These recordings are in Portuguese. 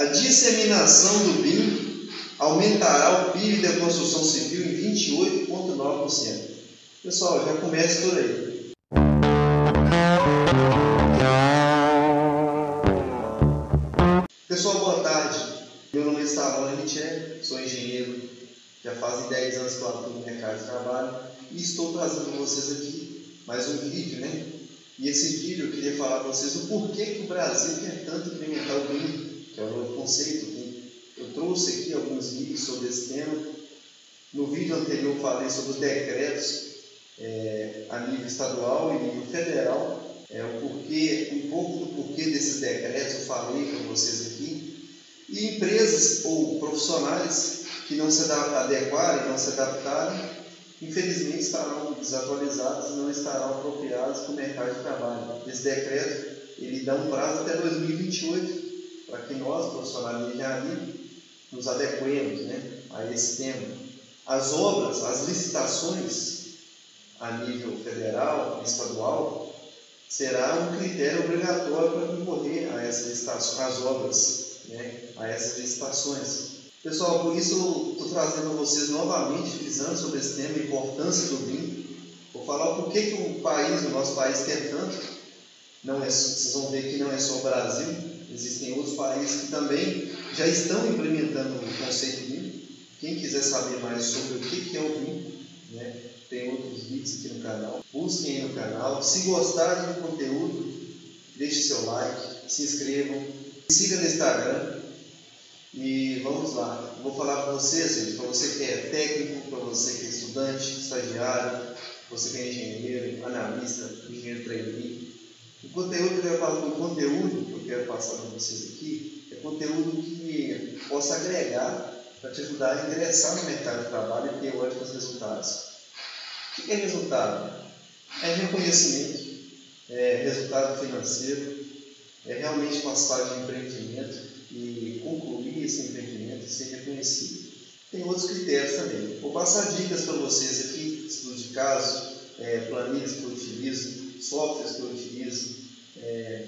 A disseminação do BIM aumentará o PIB da construção civil em 28,9%. Pessoal, já começa por aí. Pessoal, boa tarde. Meu nome é Stavon Michel, sou engenheiro, já fazem 10 anos que eu atuo no mercado de trabalho e estou trazendo para vocês aqui mais um vídeo, né? E esse vídeo eu queria falar para vocês o porquê que o Brasil quer tanto implementar o BIM, que é o novo conceito. Eu trouxe aqui alguns vídeos sobre esse tema. No vídeo anterior falei sobre os decretos é, a nível estadual e nível federal. É, o porquê, um pouco do porquê desses decretos eu falei para vocês aqui. E empresas ou profissionais que não se adequarem, não se adaptarem, infelizmente estarão desatualizados e não estarão apropriados para o mercado de trabalho. Esse decreto ele dá um prazo até 2028 para que nós, profissionais de engenharia, nos adequemos né, a esse tema. As obras, as licitações a nível federal, estadual, será um critério obrigatório para concorrer a essas licitações, às obras, né, a essas licitações. Pessoal, por isso eu estou trazendo a vocês novamente, frisando sobre esse tema, a importância do BIM. Vou falar o porquê que o país, o nosso país quer tanto. Não é, vocês vão ver que não é só o Brasil, existem outros países que também já estão implementando o conceito BIM. Quem quiser saber mais sobre o que é o BIM, né, tem outros vídeos aqui no canal. Busquem no canal. Se gostarem do conteúdo, deixe seu like, se inscrevam, me siga no Instagram. E vamos lá. vou falar para vocês, gente, para você que é técnico, para você que é estudante, estagiário, você que é engenheiro, analista, engenheiro trainee. O conteúdo que eu quero o conteúdo que eu quero passar para vocês aqui é conteúdo que possa agregar para te ajudar a ingressar no mercado de trabalho e ter ótimos resultados. O que é resultado? É reconhecimento, é resultado financeiro, é realmente passar de empreendimento e concluir esse empreendimento e ser reconhecido. Tem outros critérios também. Vou passar dicas para vocês aqui, estudo de caso, é, planilhas que eu utilizo, softwares que eu utilizo. É,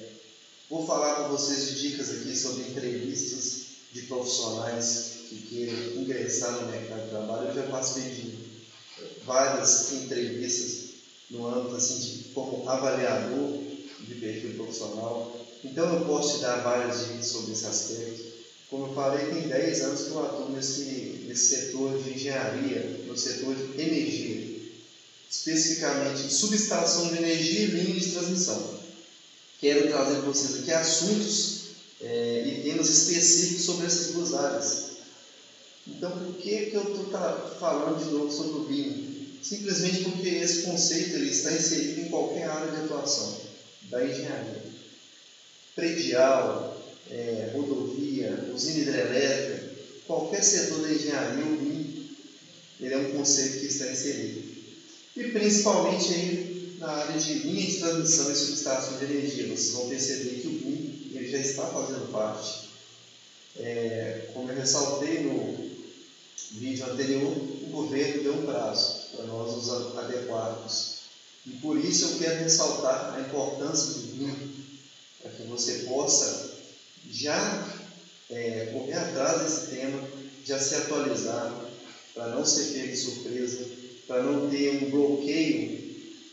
vou falar com vocês de dicas aqui sobre entrevistas de profissionais que queiram ingressar no mercado de trabalho. Eu já participei de várias entrevistas no âmbito assim, de, como avaliador de perfil profissional. Então eu posso te dar várias dicas sobre esse aspecto. Como eu falei, tem 10 anos que eu atuo nesse, nesse setor de engenharia, no setor de energia, especificamente subestação de energia e linha de transmissão. Quero trazer para vocês aqui assuntos é, e temas específicos sobre essas duas áreas. Então, por que, que eu estou falando de novo sobre o BIM? Simplesmente porque esse conceito ele está inserido em qualquer área de atuação da engenharia. Predial, é, rodovia, usina hidrelétrica, qualquer setor da engenharia, o BIM, ele é um conceito que está inserido. E principalmente aí na área de linha de transmissão e subestação de energia. Vocês vão perceber que o BIM ele já está fazendo parte. É, como eu ressaltei no vídeo anterior, o governo deu um prazo para nós nos adequarmos. E por isso eu quero ressaltar a importância do BIM, para que você possa já é, correr atrás desse tema, já se atualizar, para não ser pego de surpresa, para não ter um bloqueio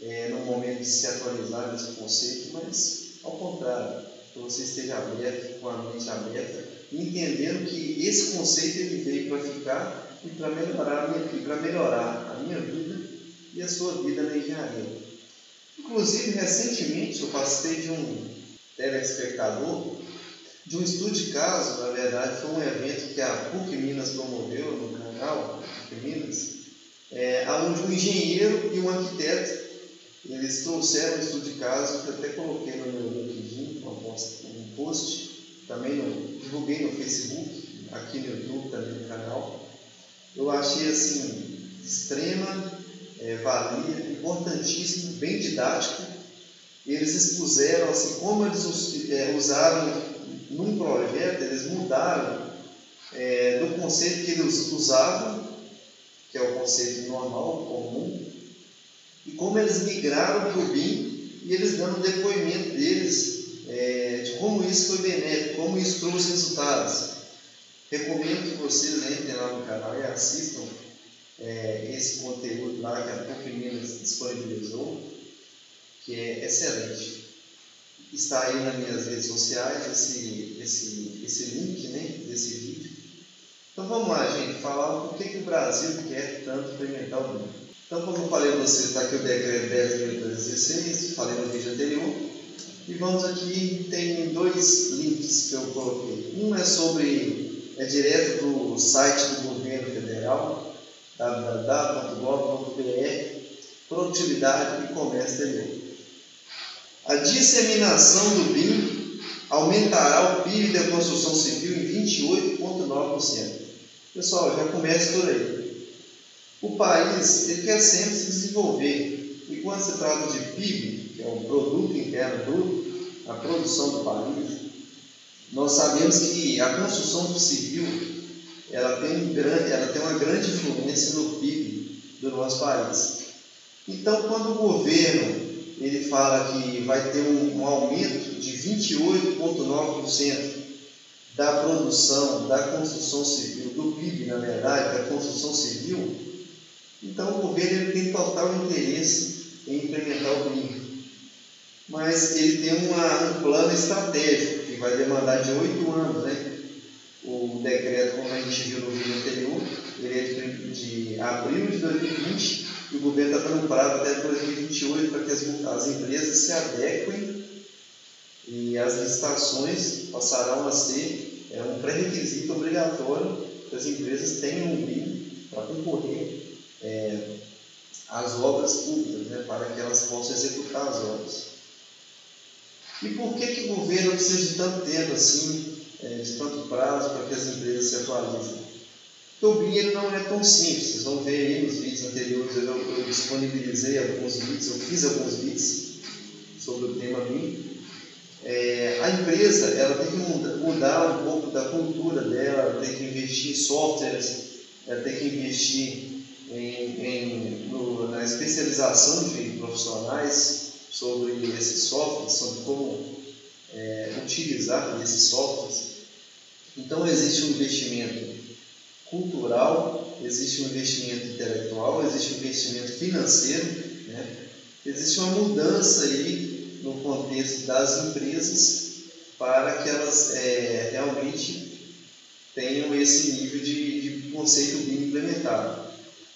é, no momento de se atualizar nesse conceito, mas ao contrário, que você esteja aberto, com a mente aberta, entendendo que esse conceito ele veio para ficar e para melhorar, para melhorar a minha vida e a sua vida na engenharia. Inclusive, recentemente eu participei de um telespectador de um estudo de caso, na verdade, foi um evento que a PUC Minas promoveu no canal PUC Minas, é, onde um engenheiro e um arquiteto eles trouxeram um estudo de caso que eu até coloquei no meu LinkedIn, um post, também no, divulguei no Facebook, aqui no YouTube, também no canal. Eu achei assim, extrema é, valia, importantíssimo, bem didático. Eles expuseram assim, como eles é, usaram num projeto, eles mudaram é, do conceito que eles usavam, que é o conceito normal, comum, e como eles migraram para o BIM e eles dando depoimento deles é, de como isso foi benéfico, como isso trouxe resultados. Recomendo que vocês entrem lá no canal e assistam é, esse conteúdo lá que a PUC Minas disponibilizou, que é excelente. Está aí nas minhas redes sociais esse, esse, esse link né, desse vídeo. Então vamos lá, gente, falar o que, que o Brasil quer tanto implementar o mundo. Então, como eu falei a vocês, está aqui o decreto 10.216, falei no vídeo anterior. E vamos aqui, tem dois links que eu coloquei. Um é sobre, é direto do site do governo federal, www.gov.br, produtividade e comércio exterior. A disseminação do BIM aumentará o PIB da construção civil em 28,9%. Pessoal, já começa por aí. O país ele quer sempre se desenvolver. E quando se trata de PIB, que é o Produto Interno Bruto, a produção do país, nós sabemos que a construção civil ela tem, um grande, ela tem uma grande influência no PIB do nosso país. Então, quando o governo ele fala que vai ter um, um aumento de 28,9% da produção da construção civil, do PIB, na verdade, da construção civil, então o governo tem total interesse em implementar o BRIM. Mas ele tem uma, um plano estratégico que vai demandar de oito anos, né? O decreto, como a gente viu no vídeo anterior, ele é de, de abril de 2020 e o governo está dando prazo até 2028 para que as, as empresas se adequem e as licitações passarão a ser é, um pré-requisito obrigatório que as empresas tenham um BIM para concorrer é, as obras públicas, né, para que elas possam executar as obras. E por que, que o governo precisa de tanto tempo assim, é, de tanto prazo, para que as empresas se atualizem? Porque o ele não é tão simples, vocês vão ver aí nos vídeos anteriores, eu, eu disponibilizei alguns vídeos, eu fiz alguns vídeos sobre o tema BIM. É, a empresa ela tem que mudar, um pouco da cultura dela, ela tem que investir em softwares, ela tem que investir em, em, no, na especialização de profissionais sobre esses softwares, sobre como é, utilizar esses softwares. Então, existe um investimento cultural, existe um investimento intelectual, existe um investimento financeiro, né? existe uma mudança aí contexto das empresas para que elas é, realmente tenham esse nível de, de conceito bem implementado.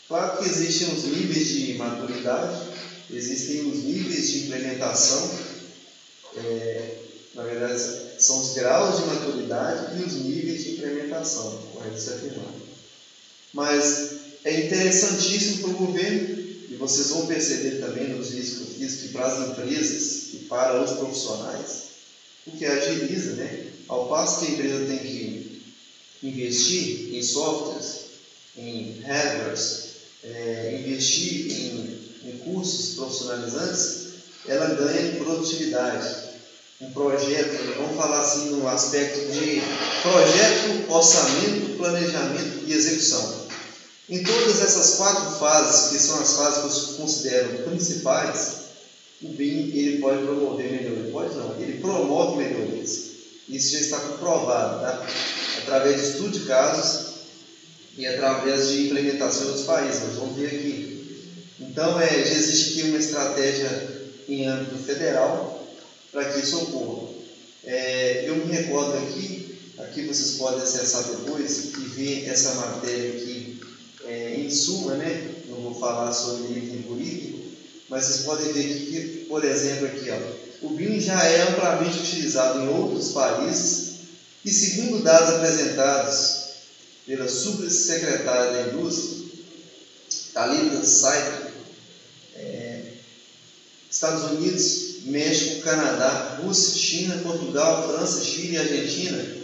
Claro que existem os níveis de maturidade, existem os níveis de implementação, é, na verdade são os graus de maturidade e os níveis de implementação, correto se afirmar. Mas é interessantíssimo para o governo, e vocês vão perceber também nos fiz, que para as empresas e para os profissionais, o que agiliza, né? Ao passo que a empresa tem que investir em softwares, em hardwares, é, investir em, em cursos profissionalizantes, ela ganha em produtividade. Um projeto, vamos falar assim no aspecto de projeto, orçamento, planejamento e execução. Em todas essas quatro fases, que são as fases que eu considero principais, o BIM ele pode promover melhorias. Pode não, ele promove melhorias. Isso já está comprovado, tá? através de estudo de casos e através de implementação em outros países. Nós vamos ver aqui. Então, é, já existe aqui uma estratégia em âmbito federal para que isso ocorra. É, eu me recordo aqui, aqui vocês podem acessar depois e ver essa matéria aqui é, em suma, né? Não vou falar sobre item por item, mas vocês podem ver que, por exemplo, aqui, ó, o BIM já é amplamente utilizado em outros países e, segundo dados apresentados pela subsecretária da Indústria, Thalita Saito, é, Estados Unidos, México, Canadá, Rússia, China, Portugal, França, Chile e Argentina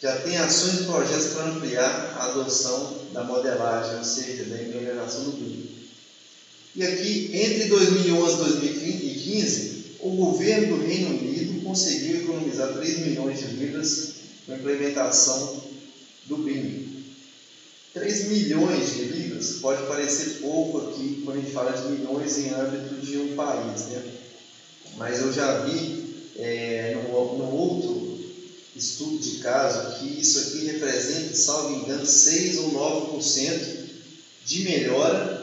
já tem ações e projetos para ampliar a adoção da modelagem, ou seja, da implementação do BIM. E aqui, entre 2011 e 2015, o governo do Reino Unido conseguiu economizar 3 milhões de libras com a implementação do BIM. 3 milhões de libras pode parecer pouco aqui quando a gente fala de milhões em âmbito de um país, né? mas eu já vi é, no, no outro estudo de caso que isso aqui representa, salvo engano, 6 ou 9% de melhora,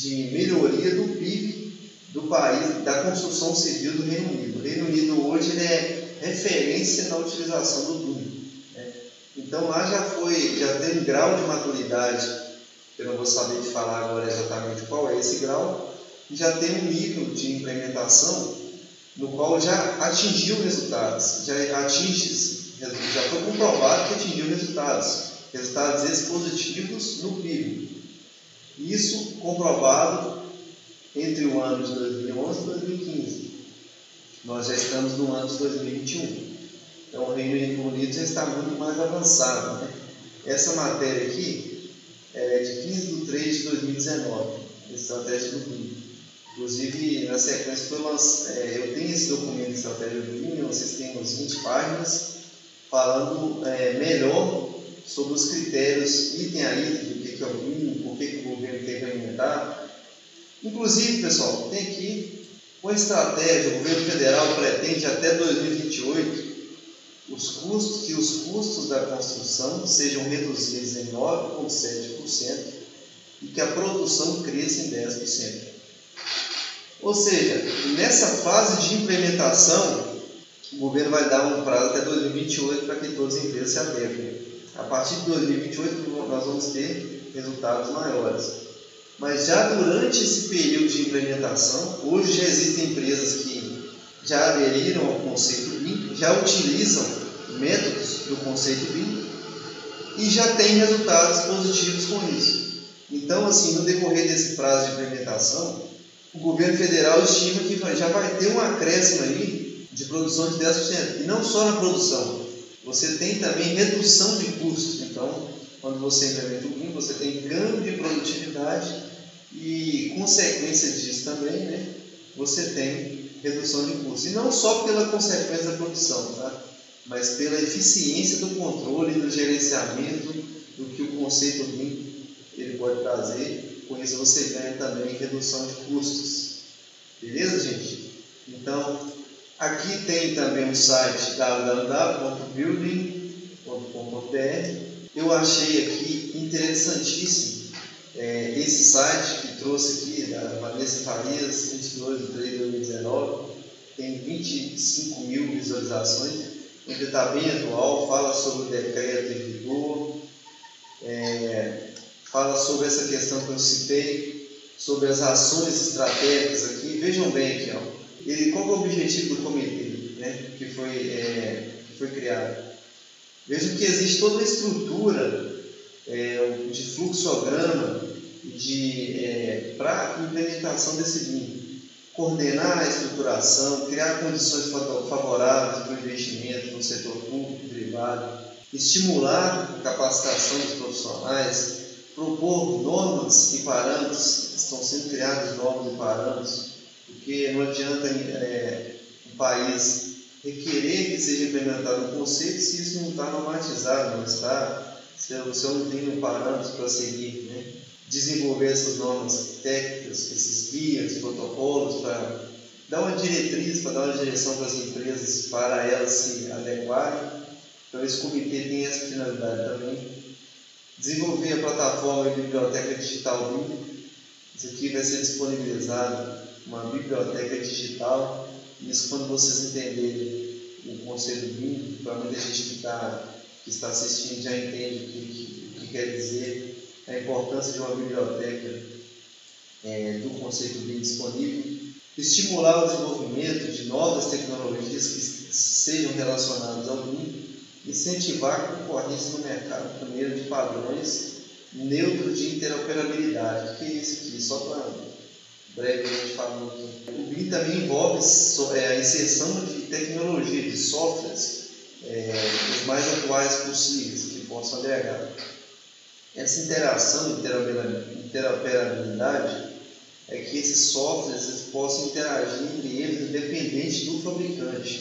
de melhoria do PIB do país, da construção civil do Reino Unido. O Reino Unido hoje é referência na utilização do BIM. Né? Então lá já foi, já tem um grau de maturidade, eu não vou saber de falar agora exatamente qual é esse grau, já tem um nível de implementação no qual já atingiu resultados, já atinge, já foi comprovado que atingiu resultados, resultados expositivos no PIB. Isso comprovado entre o ano de 2011 e 2015. Nós já estamos no ano de 2021. Então o Reino Unido já está muito mais avançado. Né? Essa matéria aqui é de 15 de 3 de 2019, estratégia do PIB. Inclusive, na sequência, foi lançado, é, eu tenho esse documento estratégia do PIB, vocês têm uns 20 páginas, falando é, melhor sobre os critérios item a item do que, é o PIB, por que, que o governo Inclusive, pessoal, tem aqui uma estratégia, o governo federal pretende até 2028 os custos, que os custos da construção sejam reduzidos em 9,7% e que a produção cresça em 10%. Ou seja, nessa fase de implementação, o governo vai dar um prazo até 2028 para que todas as empresas se adequem. A partir de 2028, nós vamos ter resultados maiores. Mas já durante esse período de implementação, hoje já existem empresas que já aderiram ao conceito BIM, já utilizam métodos do conceito BIM e já têm resultados positivos com isso. Então, assim, no decorrer desse prazo de implementação, o governo federal estima que já vai ter um acréscimo aí de produção de 10%. E não só na produção, você tem também redução de custos. Então, quando você implementa o BIM, você tem ganho de produtividade e, consequência disso também, né, você tem redução de custos. E não só pela consequência da produção, tá? mas pela eficiência do controle do gerenciamento do que o conceito BIM ele pode trazer. Com isso você ganha também redução de custos. Beleza, gente? Então, aqui tem também o site www.building.com.br. Eu achei aqui interessantíssimo é, esse site que trouxe aqui, da Vanessa Farias, 22 de 3 de 2019, tem 25 mil visualizações, onde está bem atual, fala sobre o decreto em vigor, é, fala sobre essa questão que eu citei, sobre as ações estratégicas aqui. Vejam bem aqui, ó. Ele, qual é o objetivo do comitê né, que, foi, é, que foi criado? Vejam que existe toda uma estrutura é, de fluxograma de, é, para a implementação desse BIM. Coordenar a estruturação, criar condições favoráveis para o investimento no setor público e privado, estimular a capacitação dos profissionais, propor normas e parâmetros, estão sendo criados normas e parâmetros, porque não adianta é, um país requerer que seja implementado um conceito se isso não está normatizado, não está se você não tem um parâmetro para seguir, né? Desenvolver essas normas técnicas, esses guias, protocolos, para dar uma diretriz, para dar uma direção para as empresas, para elas se adequarem. Então, esse comitê tem essa finalidade também. Desenvolver a plataforma de biblioteca digital BIM. Isso aqui vai ser disponibilizado uma biblioteca digital. Isso quando vocês entenderem o conceito BIM, para muita gente que está que está assistindo já entende o que, que, que quer dizer a importância de uma biblioteca é, do conceito BIM disponível, estimular o desenvolvimento de novas tecnologias que sejam relacionadas ao BIM, incentivar a concorrência no mercado por meio de padrões neutros de interoperabilidade. O que é isso aqui? Só para brevemente falar aqui. O BIM também envolve é, a inserção de tecnologia, de softwares é, os mais atuais possíveis que possam agregar. Essa interação, interoperabilidade, é que esses softwares possam interagir entre eles independente do fabricante.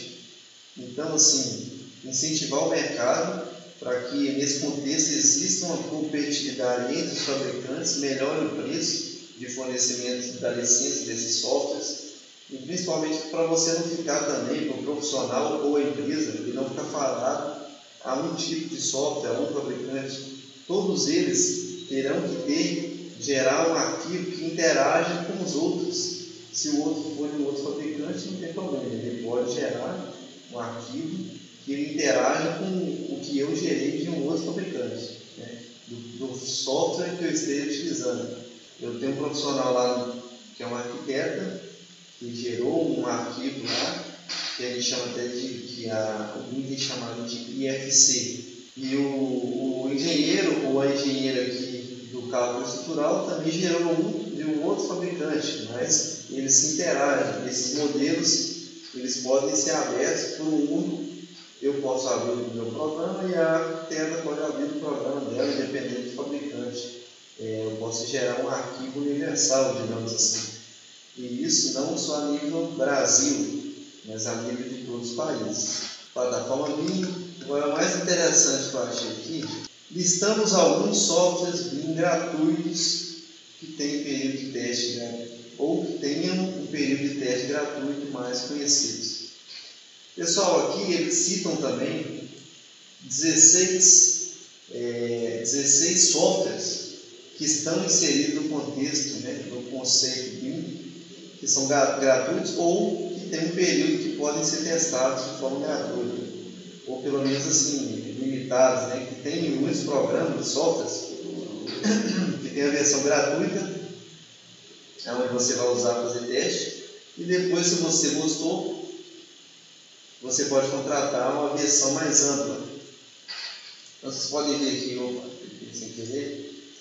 Então, assim, incentivar o mercado para que nesse contexto exista uma competitividade entre os fabricantes, melhore o preço de fornecimento da licença desses softwares E principalmente para você não ficar também, para o profissional ou a empresa, e não ficar falado a um tipo de software, a um fabricante. Todos eles terão que ter, gerar um arquivo que interage com os outros. Se o outro for de um outro fabricante, não tem problema, ele pode gerar um arquivo que ele interaja com o que eu gerei de um outro fabricante, né? do, do software que eu esteja utilizando. Eu tenho um profissional lá que é um arquiteto, que gerou um arquivo lá, que a gente chama até de, que a, o Windows chamado de IFC. E o, o engenheiro ou a engenheira aqui do cálculo estrutural também gerou um de um outro fabricante, mas eles se interagem. Esses modelos eles podem ser abertos por um mundo. Eu posso abrir o meu programa e a arquiteta pode abrir o programa dela, independente do fabricante. É, eu posso gerar um arquivo universal, digamos assim. E isso não só a nível Brasil, mas a nível de todos os países. Plataforma BIM, agora mais interessante que eu achei aqui, listamos alguns softwares gratuitos que têm período de teste né? ou que tenham um período de teste gratuito mais conhecidos. Pessoal, aqui eles citam também 16, é, 16 softwares que estão inseridos no contexto, né, no conceito BIM, que são gratuitos ou que tem um período que podem ser testados de forma gratuita, ou pelo menos assim, limitados, né? que tem muitos programas, softwares, que tem a versão gratuita, é onde você vai usar para fazer teste, e depois, se você gostou, você pode contratar uma versão mais ampla. Então, vocês podem ver aqui, opa, sem querer,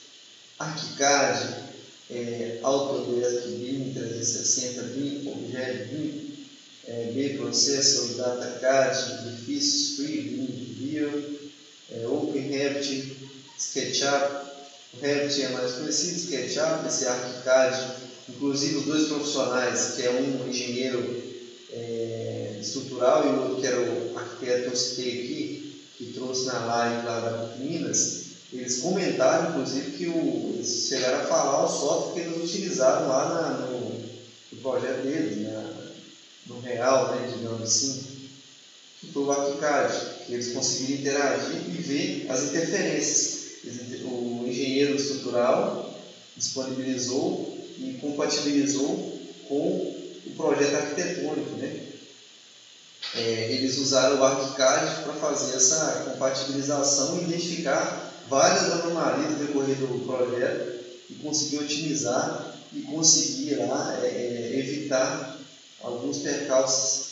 ArchiCAD, é, Autodesk BIM 360 BIM, Objet BIM, é, B-Processor, DataCAD, Difíceis Free Bio, é, OpenRevit, SketchUp, o Revit é mais conhecido, SketchUp, esse ArchiCAD, inclusive dois profissionais, que é um engenheiro é, estrutural e o outro que era o arquiteto que eu citei aqui, que trouxe na live lá da Minas, eles comentaram, inclusive, que o, eles chegaram a falar o software que eles utilizaram lá na, no, no, projeto deles, na, no real, né, digamos assim, que foi o ArchiCAD, que eles conseguiram interagir e ver as interferências. O engenheiro estrutural disponibilizou e compatibilizou com o projeto arquitetônico, né? É, eles usaram o ArchiCAD para fazer essa compatibilização e identificar várias anomalias no decorrer do projeto e conseguir otimizar e conseguir lá é, é, evitar alguns percalços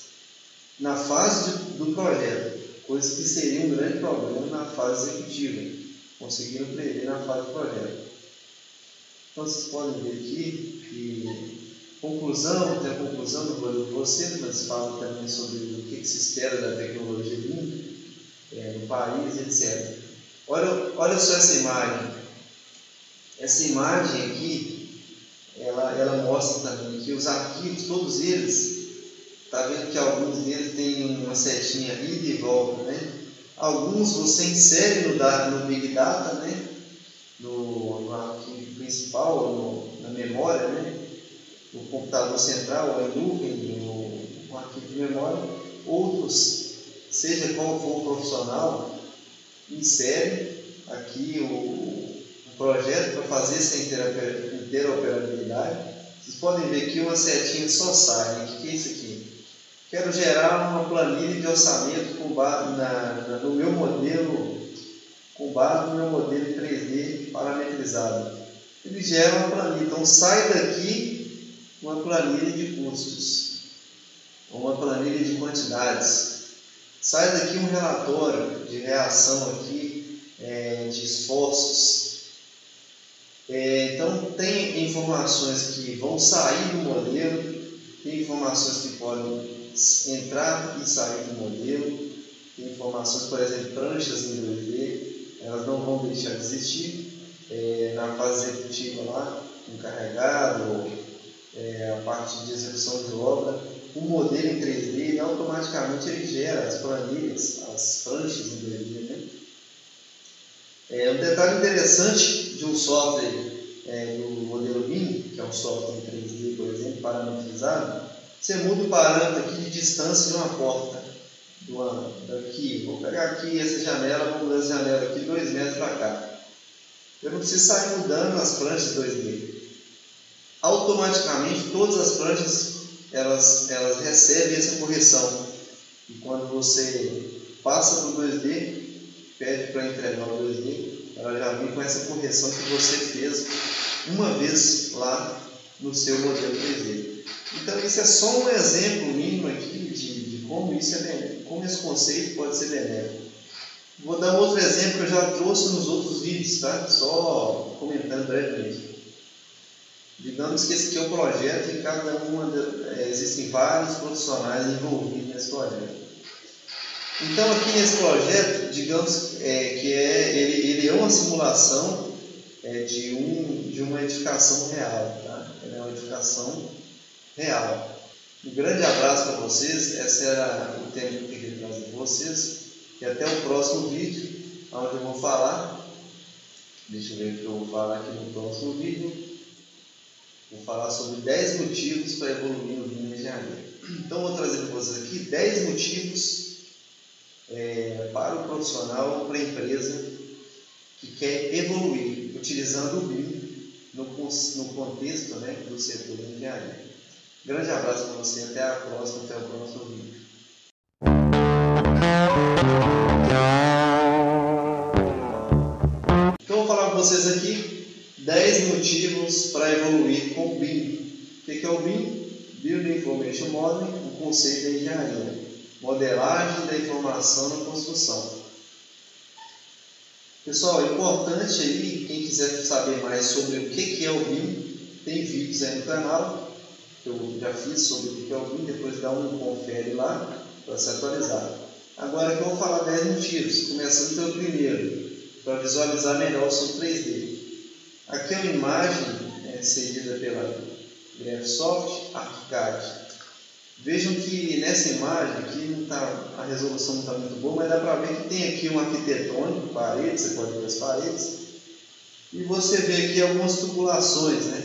na fase do projeto, coisas que seriam um grande problema na fase executiva, conseguiram prever na fase do projeto. Então vocês podem ver aqui que conclusão, tem a conclusão do vou de vocês, mas fala também sobre o que, que se espera da tecnologia limpa é, no país, etc. Olha, olha só essa imagem. Essa imagem aqui, ela, ela mostra também que os arquivos, todos eles, está vendo que alguns deles têm uma setinha ida e volta, né? Alguns você insere no, no Big Data, né? No, no arquivo principal, no, na memória, né? No computador central, ou em nuvem, no, no arquivo de memória. Outros, seja qual for o profissional, insere aqui o, projeto para fazer essa interoperabilidade. Vocês podem ver que uma setinha só sai. Né? O que é isso aqui? Quero gerar uma planilha de orçamento com base na, na, no meu modelo, com base no meu modelo 3D parametrizado. Ele gera uma planilha. Então sai daqui uma planilha de custos, uma planilha de quantidades Sai daqui um relatório de reação aqui, é, de esforços. É, então tem informações que vão sair do modelo, tem informações que podem entrar e sair do modelo, tem informações, por exemplo, pranchas em 2D, elas não vão deixar de existir. É, na fase executiva lá, encarregado, é, a parte de execução de obra, o modelo em 3D e automaticamente ele gera as planilhas, as pranchas em 3D. É, um detalhe interessante de um software é, do modelo BIM, que é um software em 3D, por exemplo, parametrizado, Você muda o parâmetro aqui de distância de uma porta. Uma, daqui, vou pegar aqui essa janela, vou mudar essa janela aqui dois metros para cá. Eu não preciso sair mudando as pranchas 2D. Automaticamente todas as pranchas elas, elas recebem essa correção. E quando você passa para o 2D, pede para entregar o 2D, ela já vem com essa correção que você fez uma vez lá no seu modelo 3D. Então isso é só um exemplo mínimo aqui de, de como, isso é, como esse conceito pode ser benéfico. Vou dar um outro exemplo que eu já trouxe nos outros vídeos, tá? Só comentando brevemente. Digamos que esse aqui é o projeto e cada uma de, é, existem vários profissionais envolvidos nesse projeto. Então aqui nesse projeto, digamos é, que é, ele, ele é uma simulação é, de, um, de uma edificação real, tá? Ele é uma edificação real. Um grande abraço para vocês, esse era o tema que eu queria trazer para vocês, e até o próximo vídeo, onde eu vou falar, deixa eu ver o que eu vou falar aqui no próximo vídeo, vou falar sobre 10 motivos para evoluir no vinho engenharia. Então vou trazer para vocês aqui 10 motivos é, para o profissional, para a empresa que quer evoluir, utilizando o BIM no, no contexto né, do setor de engenharia. Grande abraço para você, até a próxima, até o próximo vídeo. Então, vou falar com vocês aqui 10 motivos para evoluir com o BIM. O que é o BIM? Building Information Modeling, o conceito da engenharia modelagem da informação na construção. Pessoal, é importante aí, quem quiser saber mais sobre o que é o BIM, tem vídeos aí no canal, que eu já fiz sobre o que é o BIM, depois dá um confere lá para se atualizar. Agora eu vou falar 10 motivos, começando pelo primeiro, para visualizar melhor o seu 3D. Aqui é uma imagem é, pela Graphisoft ArchiCAD. Vejam que nessa imagem aqui não tá, a resolução não está muito boa, mas dá para ver que tem aqui um arquitetônico, paredes, você pode ver as paredes, e você vê aqui algumas tubulações, né?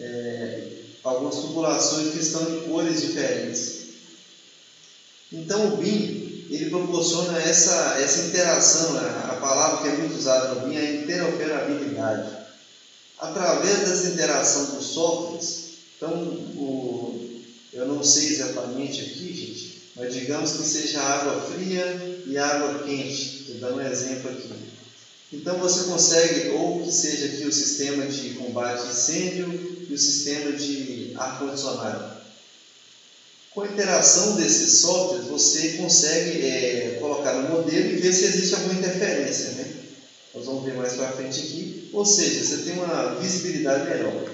É, algumas tubulações que estão em cores diferentes. Então o BIM ele proporciona essa, essa interação, né? a palavra que é muito usada no BIM é a interoperabilidade. Através dessa interação com softwares, então o, eu não sei exatamente aqui, gente, mas digamos que seja água fria e água quente. Estou dando um exemplo aqui. Então você consegue, ou que seja aqui o sistema de combate a incêndio e o sistema de ar-condicionado. Com a interação desses softwares, você consegue é, colocar no modelo e ver se existe alguma interferência. Né? Nós vamos ver mais para frente aqui. Ou seja, você tem uma visibilidade melhor.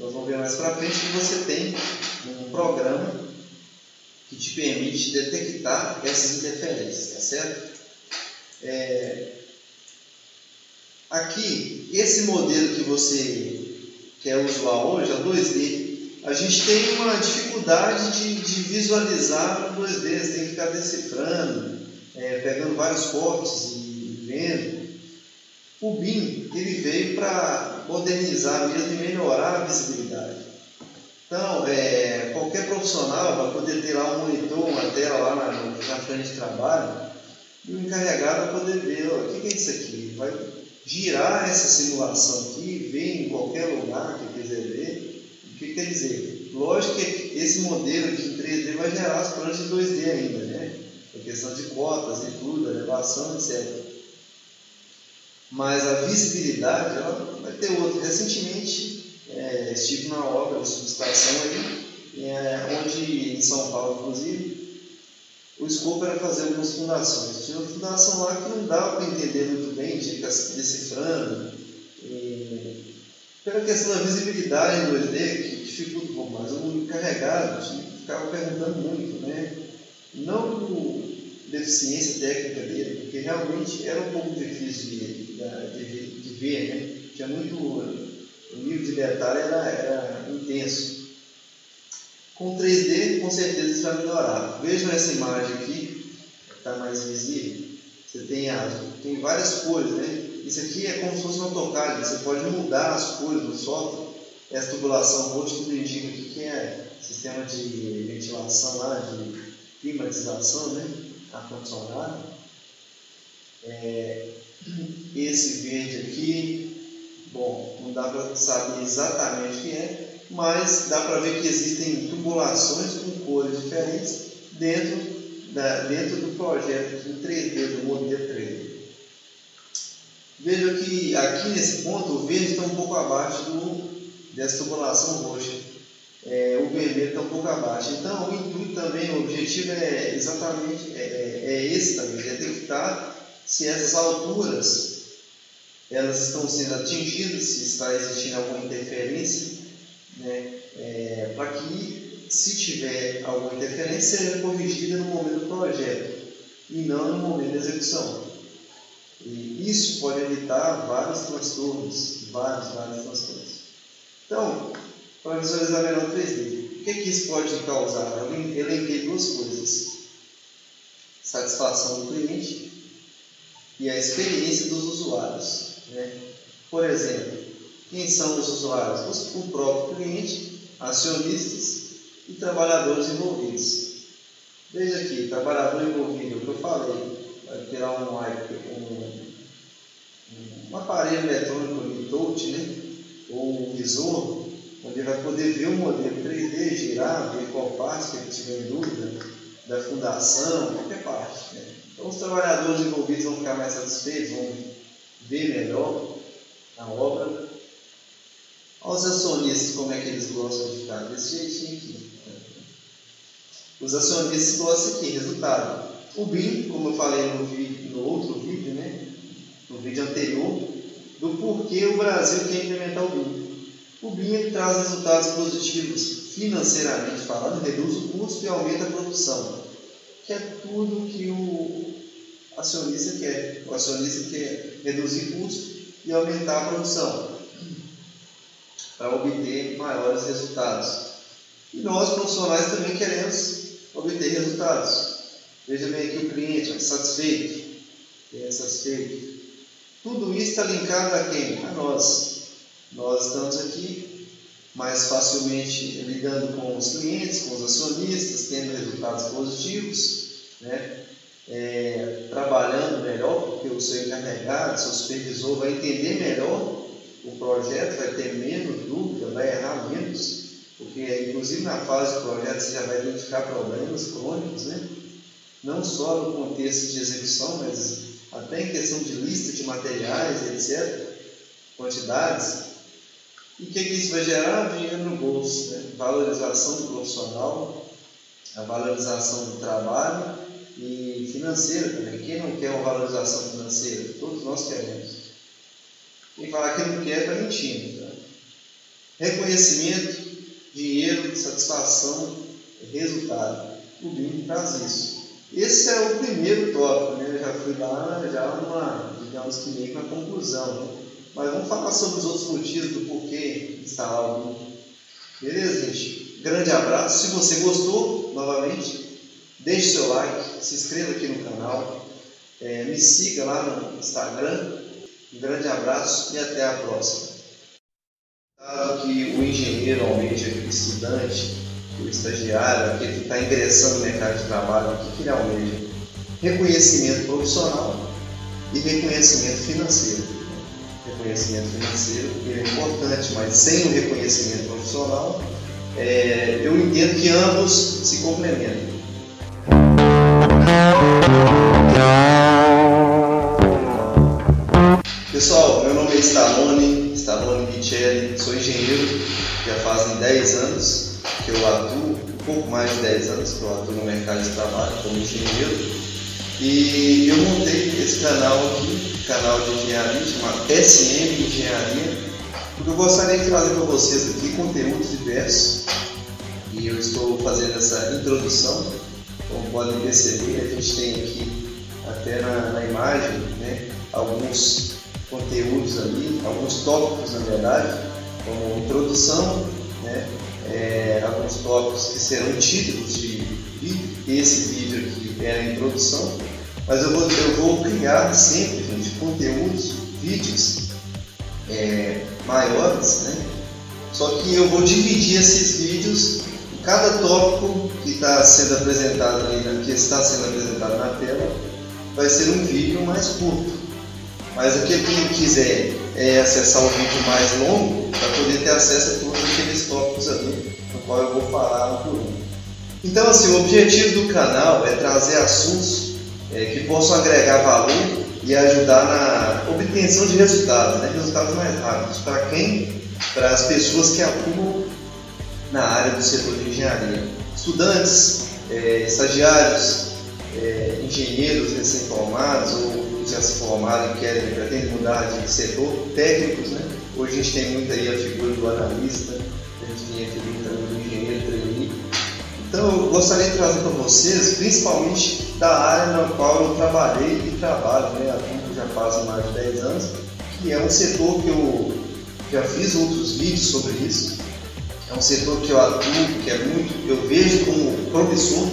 Nós vamos ver mais para frente que você tem um programa que te permite detectar essas interferências, tá certo? É, aqui, esse modelo que você quer usar hoje, a 2D, a gente tem uma dificuldade de, de visualizar o 2D, você tem que ficar decifrando, é, pegando vários cortes e vendo. O BIM ele veio para modernizar mesmo e melhorar a visibilidade. Então, é, qualquer profissional vai poder ter lá um monitor, uma tela lá na, na frente de trabalho e o encarregado vai poder ver ó, o que, é isso aqui. Vai girar essa simulação aqui, ver em qualquer lugar que quiser ver. O que quer dizer? Lógico que esse modelo em 3D vai gerar as plantas de 2D ainda, né? A questão de cotas e tudo, elevação, etc mas a visibilidade ela vai ter outra. Recentemente é, estive na obra de subestação aí, é, onde em São Paulo, inclusive, o escopo era fazer algumas fundações. Tinha uma fundação lá que não dava para entender muito bem, tinha que decifrando. E, pela questão da visibilidade em 2D, que dificulta um pouco mais, o encarregado ficava perguntando muito, né? Não por deficiência técnica dele, porque realmente era um pouco difícil de de, de ver, né? Tinha muito. O nível de detalhe era, era intenso. Com 3D, com certeza isso vai melhorar. Vejam essa imagem aqui, está mais visível. Você tem, as, tem várias cores, né? Isso aqui é como se fosse uma tocagem, você pode mudar as cores do software Essa tubulação roxa tudo indica que é sistema de ventilação lá, de climatização, né? ar-condicionado. É, esse verde aqui, bom, não dá para saber exatamente o que é, mas dá para ver que existem tubulações com cores diferentes dentro, da, dentro do projeto em 3D, do modelo 3D. Veja que aqui nesse ponto o verde está um pouco abaixo do, dessa tubulação roxa. É, o vermelho está um pouco abaixo. Então, o intuito também, o objetivo é exatamente é, é, é esse também, é detectar se essas alturas elas estão sendo atingidas, se está existindo alguma interferência, né, é, para que, se tiver alguma interferência, seja corrigida no momento do projeto e não no momento da execução. E isso pode evitar vários transtornos, vários, vários transtornos. Então, para visualizar melhor o 3D, o que, é que isso pode causar? Eu elenquei duas coisas: satisfação do cliente e a experiência dos usuários. Né? Por exemplo, quem são os usuários? O próprio cliente, acionistas e trabalhadores envolvidos. Veja aqui, trabalhador envolvido, que eu falei, vai tirar um, um, um aparelho eletrônico touch, né? ou um visor, onde ele vai poder ver o modelo 3D, girar, ver qual parte que ele tiver em dúvida, da fundação, qualquer parte. Né? Então os trabalhadores envolvidos vão ficar mais satisfeitos, vão ver melhor a obra. Os acionistas, como é que eles gostam de ficar? Desse jeitinho aqui. Os acionistas gostam aqui, resultado. O BIM, como eu falei no, vídeo, no outro vídeo, né? no vídeo anterior, do porquê o Brasil quer implementar o BIM. O BIM traz resultados positivos financeiramente falando, reduz o custo e aumenta a produção, que é tudo que o acionista quer. O acionista quer reduzir custos e aumentar a produção para obter maiores resultados. E nós, profissionais, também queremos obter resultados. Veja bem aqui o cliente é satisfeito, é satisfeito. Tudo isso está linkado a quem? A nós. Nós estamos aqui mais facilmente lidando com os clientes, com os acionistas, tendo resultados positivos, né? é, trabalhando melhor, porque o seu encarregado, seu supervisor vai entender melhor o projeto, vai ter menos dúvida, vai errar menos, porque inclusive na fase do projeto você já vai identificar problemas crônicos, né? não só no contexto de execução, mas até em questão de lista de materiais, etc., quantidades. E o que, que isso vai gerar? Dinheiro no bolso, né? valorização do profissional, a valorização do trabalho e financeira também. Quem não quer uma valorização financeira? Todos nós queremos. Quem falar que não quer está mentindo. Tá? Reconhecimento, dinheiro, satisfação, resultado. O BIM traz isso. Esse é o primeiro tópico, né? Eu já fui lá, já uma, digamos que meio que uma conclusão. Né? Mas vamos falar sobre os outros motivos do porquê instalar o BIM. Beleza, gente? Grande abraço. Se você gostou, novamente, Deixe seu like, se inscreva aqui no canal, é, me siga lá no Instagram. Um grande abraço e até a próxima. Claro que o engenheiro almeja, o estudante, o estagiário, aquele que está ingressando no mercado de trabalho, o que ele almeja? Reconhecimento profissional e reconhecimento financeiro. Reconhecimento financeiro é importante, mas sem o reconhecimento profissional, é, eu entendo que ambos se complementam. Pessoal, meu nome é Stallone, Stallone Michele, sou engenheiro, já fazem 10 anos que eu atuo, um pouco mais de 10 anos que eu atuo no mercado de trabalho como engenheiro. E eu montei esse canal aqui, canal de engenharia, chamado SM Engenharia, porque eu gostaria de trazer para vocês aqui conteúdos diversos. E eu estou fazendo essa introdução como podem perceber, a gente tem aqui até na, na imagem né, alguns conteúdos ali, alguns tópicos na verdade, como introdução, né, é, alguns tópicos que serão títulos de vídeo, esse vídeo aqui é a introdução, mas eu vou, eu vou criar sempre, gente, conteúdos, vídeos é, maiores, né, Só que eu vou dividir esses vídeos, cada tópico que está sendo apresentado aí, que está sendo apresentado na tela, vai ser um vídeo mais curto. Mas aquele que quiser é, acessar o vídeo mais longo, para poder ter acesso a todos aqueles tópicos ali, no qual eu vou falar um por um. Então, assim, o objetivo do canal é trazer assuntos é, que possam agregar valor e ajudar na obtenção de resultados, né? resultados mais rápidos. Para quem? Para as pessoas que atuam na área do setor de engenharia. Estudantes, é, estagiários, é, engenheiros recém-formados ou já se formaram e querem, pretendem mudar de setor, técnicos, né? Hoje a gente tem muito aí a figura do analista, a gente tem a figura Então eu gostaria de trazer para vocês, principalmente da área na qual eu trabalhei e trabalho, né? Já fazem mais de 10 anos, que é um setor que eu já fiz outros vídeos sobre isso. É um setor que eu atuo, que é muito, eu vejo como promissor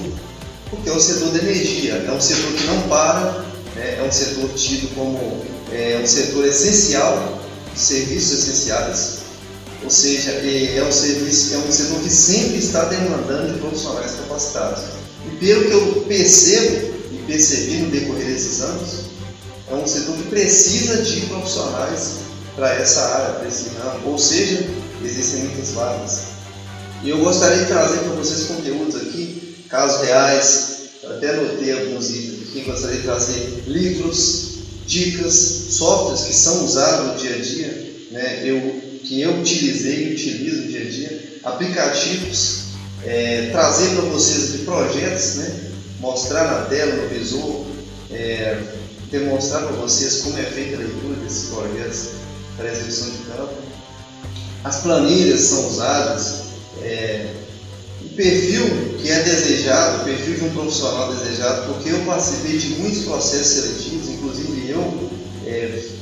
porque é o setor da energia, é um setor que não para, né? é um setor tido como é, um setor essencial, serviços essenciais, ou seja, é, é, um serviço, é um setor que sempre está demandando de profissionais capacitados. E pelo que eu percebo e percebi no decorrer desses anos, é um setor que precisa de profissionais para essa área, para esse ramo, ou seja, existem muitas vagas. E eu gostaria de trazer para vocês conteúdos aqui casos reais, até anotei alguns itens aqui, gostaria de trazer livros, dicas, softwares que são usados no dia a dia, né, eu, que eu utilizei e utilizo no dia a dia, aplicativos, é, trazer para vocês de projetos, né, mostrar na tela, no visor, é, demonstrar para vocês como é feita a leitura desses projetos para execução de campo. As planilhas são usadas, é, o perfil que é desejado, o perfil de um profissional desejado, porque eu participei de muitos processos seletivos, inclusive eu é,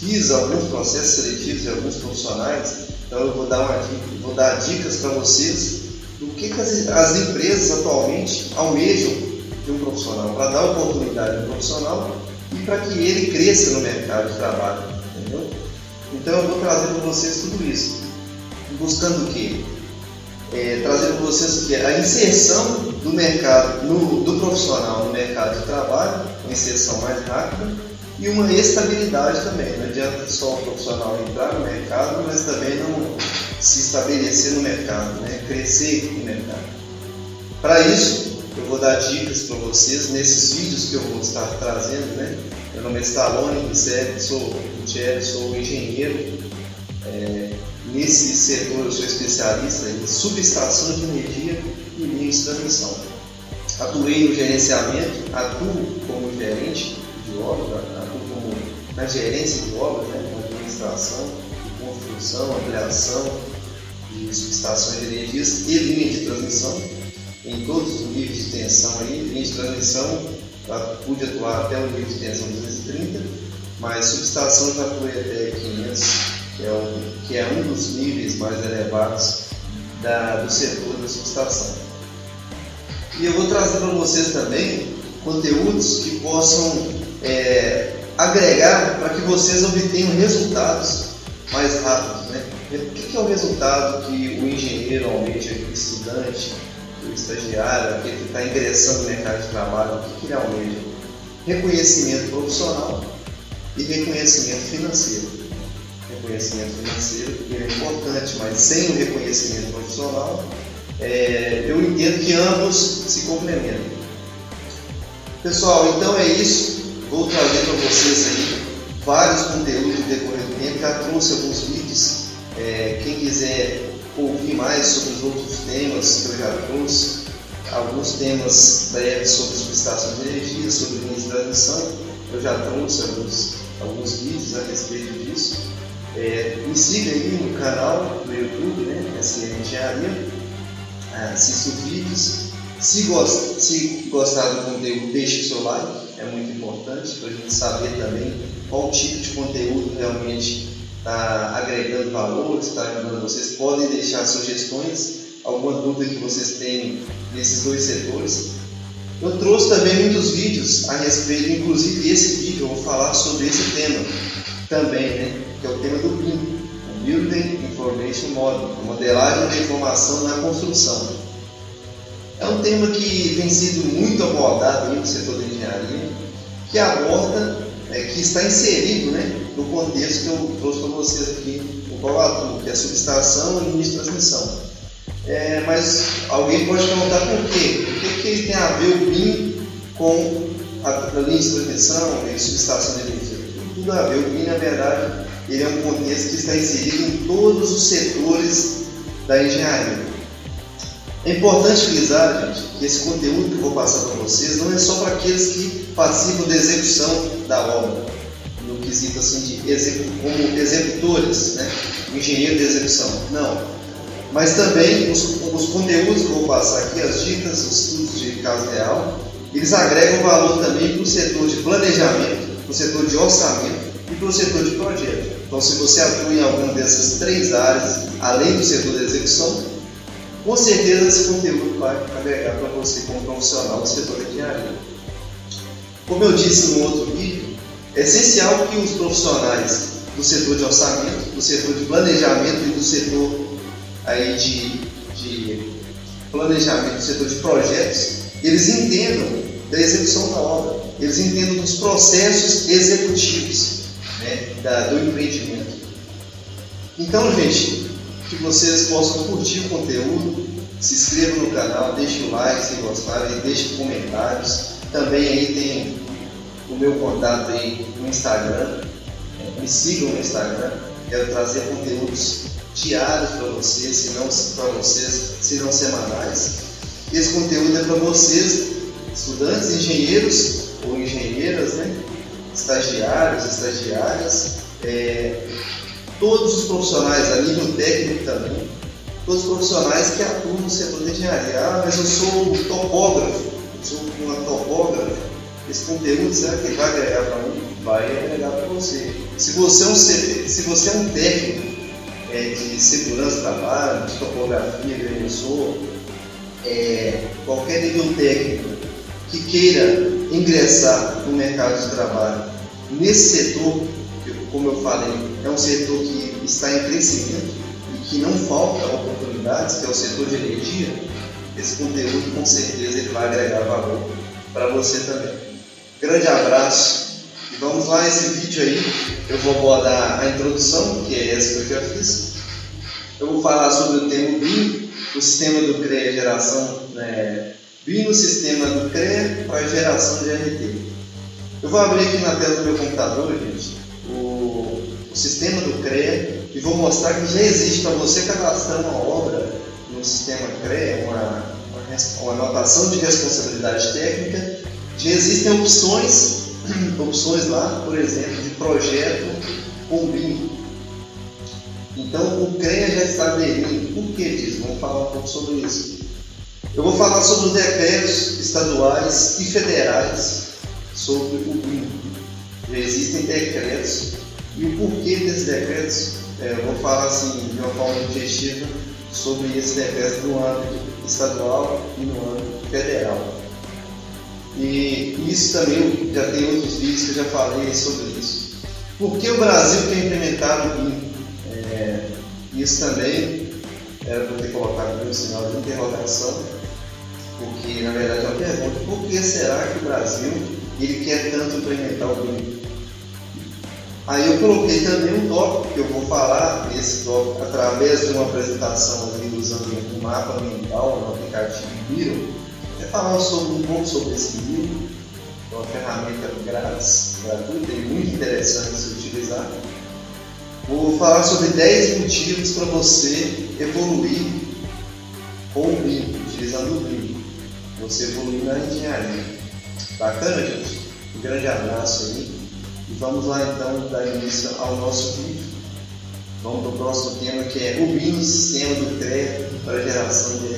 fiz alguns processos seletivos de alguns profissionais, então eu vou dar, uma vou dar dicas para vocês do que, que as, as, empresas atualmente almejam de um profissional, para dar oportunidade ao profissional e para que ele cresça no mercado de trabalho, entendeu? Então eu vou trazer para vocês tudo isso. Buscando o quê? é, trazendo para vocês o que a inserção do mercado, no, do profissional no mercado de trabalho, uma inserção mais rápida e uma estabilidade também. Não adianta só o profissional entrar no mercado, mas também não se estabelecer no mercado, né? crescer no mercado. Para isso, eu vou dar dicas para vocês nesses vídeos que eu vou estar trazendo. Né? Meu nome é Stallone, sou Gutierrez, sou engenheiro. É, Nesse setor eu sou especialista em subestação de energia e linhas de transmissão. Atuei no gerenciamento, atuo como gerente de obra, na gerência de obras, né, com administração, construção, ampliação de subestações de energias e linha de transmissão em todos os níveis de tensão aí, linha de transmissão pude atuar até o nível de tensão 230, mas subestação já atuei até 500 que é um, que é um dos níveis mais elevados da, do setor da subestação. E eu vou trazer para vocês também conteúdos que possam é, agregar para que vocês obtenham resultados mais rápidos. Né? O que é o resultado que o engenheiro almeja, o estudante, o estagiário, aquele que está ingressando no mercado de trabalho, o que ele almeja? Reconhecimento profissional e reconhecimento financeiro reconhecimento financeiro, é importante, mas sem o reconhecimento profissional, é, eu entendo que ambos se complementam. Pessoal, então é isso. Vou trazer para vocês aí vários conteúdos no decorrer do tempo. Já trouxe alguns vídeos. É, quem quiser ouvir mais sobre os outros temas que eu já trouxe, alguns temas breves sobre subestação de energia, sobre linhas de transmissão, eu já trouxe alguns, alguns vídeos a respeito disso. É, me siga aí no canal do YouTube, né? SN Engenharia. É, assista os vídeos. Se, gosta, se gostar do conteúdo, deixe o seu like, é muito importante para a gente saber também qual tipo de conteúdo realmente está agregando valor, está ajudando vocês. Podem deixar sugestões, alguma dúvida que vocês têm nesses dois setores. Eu trouxe também muitos vídeos a respeito, inclusive esse vídeo eu vou falar sobre esse tema também, né? que é o tema do BIM. Building Information Model, modelagem da informação na construção. É um tema que tem sido muito abordado no setor da engenharia, que aborda, é, que está inserido né, no contexto que eu trouxe para vocês aqui, o qual que é a subestação e linha de transmissão. É, mas alguém pode perguntar por quê? O que, que tem a ver o BIM com a, a linha de transmissão e subestação de energia? Tudo a ver. O BIM, na verdade, ele é um contexto que está inserido em todos os setores da engenharia. É importante frisar, gente, que esse conteúdo que eu vou passar para vocês não é só para aqueles que participam da execução da obra, no quesito assim de execu como executores, né? engenheiro de execução. Não. Mas também os, os conteúdos que eu vou passar aqui, as dicas, os estudos de caso real, eles agregam valor também para o setor de planejamento, para o setor de orçamento e para o setor de projeto. Então, se você atua em alguma dessas três áreas, além do setor de execução, com certeza esse conteúdo vai agregar para você como profissional do setor de engenharia. Como eu disse no outro vídeo, é essencial que os profissionais do setor de orçamento, do setor de planejamento e do setor aí de, de planejamento, do setor de projetos, eles entendam da execução da obra, eles entendam dos processos executivos né, da, do empreendimento. Então, gente, que vocês possam curtir o conteúdo, se inscrevam no canal, deixem o like se gostarem, deixem comentários. Também aí tem o meu contato aí no Instagram, me sigam no Instagram, quero trazer conteúdos diários para vocês, se não para vocês, se não semanais. Esse conteúdo é para vocês, estudantes, engenheiros ou engenheiras, né? estagiários, estagiárias, é, todos os profissionais a nível técnico também, todos os profissionais que atuam no setor de engenharia. Ah, mas eu sou topógrafo, eu sou uma topógrafa. Esse conteúdo, será que vai agregar para mim? Vai agregar para você. Se você é um, se você é um técnico é, de segurança do trabalho, de topografia, agrimensor, é, qualquer nível técnico que queira ingressar no mercado de trabalho nesse setor, como eu falei, é um setor que está em crescimento e que não falta oportunidades, que é o setor de energia, esse conteúdo com certeza ele vai agregar valor para você também. Grande abraço e vamos lá esse vídeo aí. Eu vou abordar a introdução, que é essa que eu já fiz. Eu vou falar sobre o tema BIM, o sistema do CREA geração né, BIM no sistema do CREA para geração de RT. Eu vou abrir aqui na tela do meu computador, gente, o, sistema do CREA e vou mostrar que já existe para você cadastrar uma obra no sistema CREA, uma, uma, anotação de responsabilidade técnica. Já existem opções, opções lá, por exemplo, de projeto com BIM. Então o CREA já está aderindo. Por que disso? Vamos falar um pouco sobre isso. Eu vou falar sobre os decretos estaduais e federais sobre o BIM. Já existem decretos e o porquê desses decretos, é, eu vou falar assim de uma forma objetiva sobre esses decretos no âmbito estadual e no âmbito federal. E isso também, já tem outros vídeos que eu já falei sobre isso. Por que o Brasil tem implementado? É, isso também era para ter colocado um sinal de interrogação, porque na verdade é uma pergunta, por que será que o Brasil ele quer tanto implementar o BIM? Aí eu coloquei também um tópico que eu vou falar, esse tópico, através de uma apresentação ali, usando um mapa mental no aplicativo Miro, é falar sobre, um pouco sobre esse livro, é uma ferramenta grátis, gratuita e muito interessante de se utilizar. Vou falar sobre 10 motivos para você evoluir com o BIM, utilizando o BIM. Você evoluir na engenharia. Bacana, gente? Um grande abraço aí. E vamos lá então dar início ao nosso vídeo. Vamos para o próximo tema que é o BIM, sistema do CREA para geração de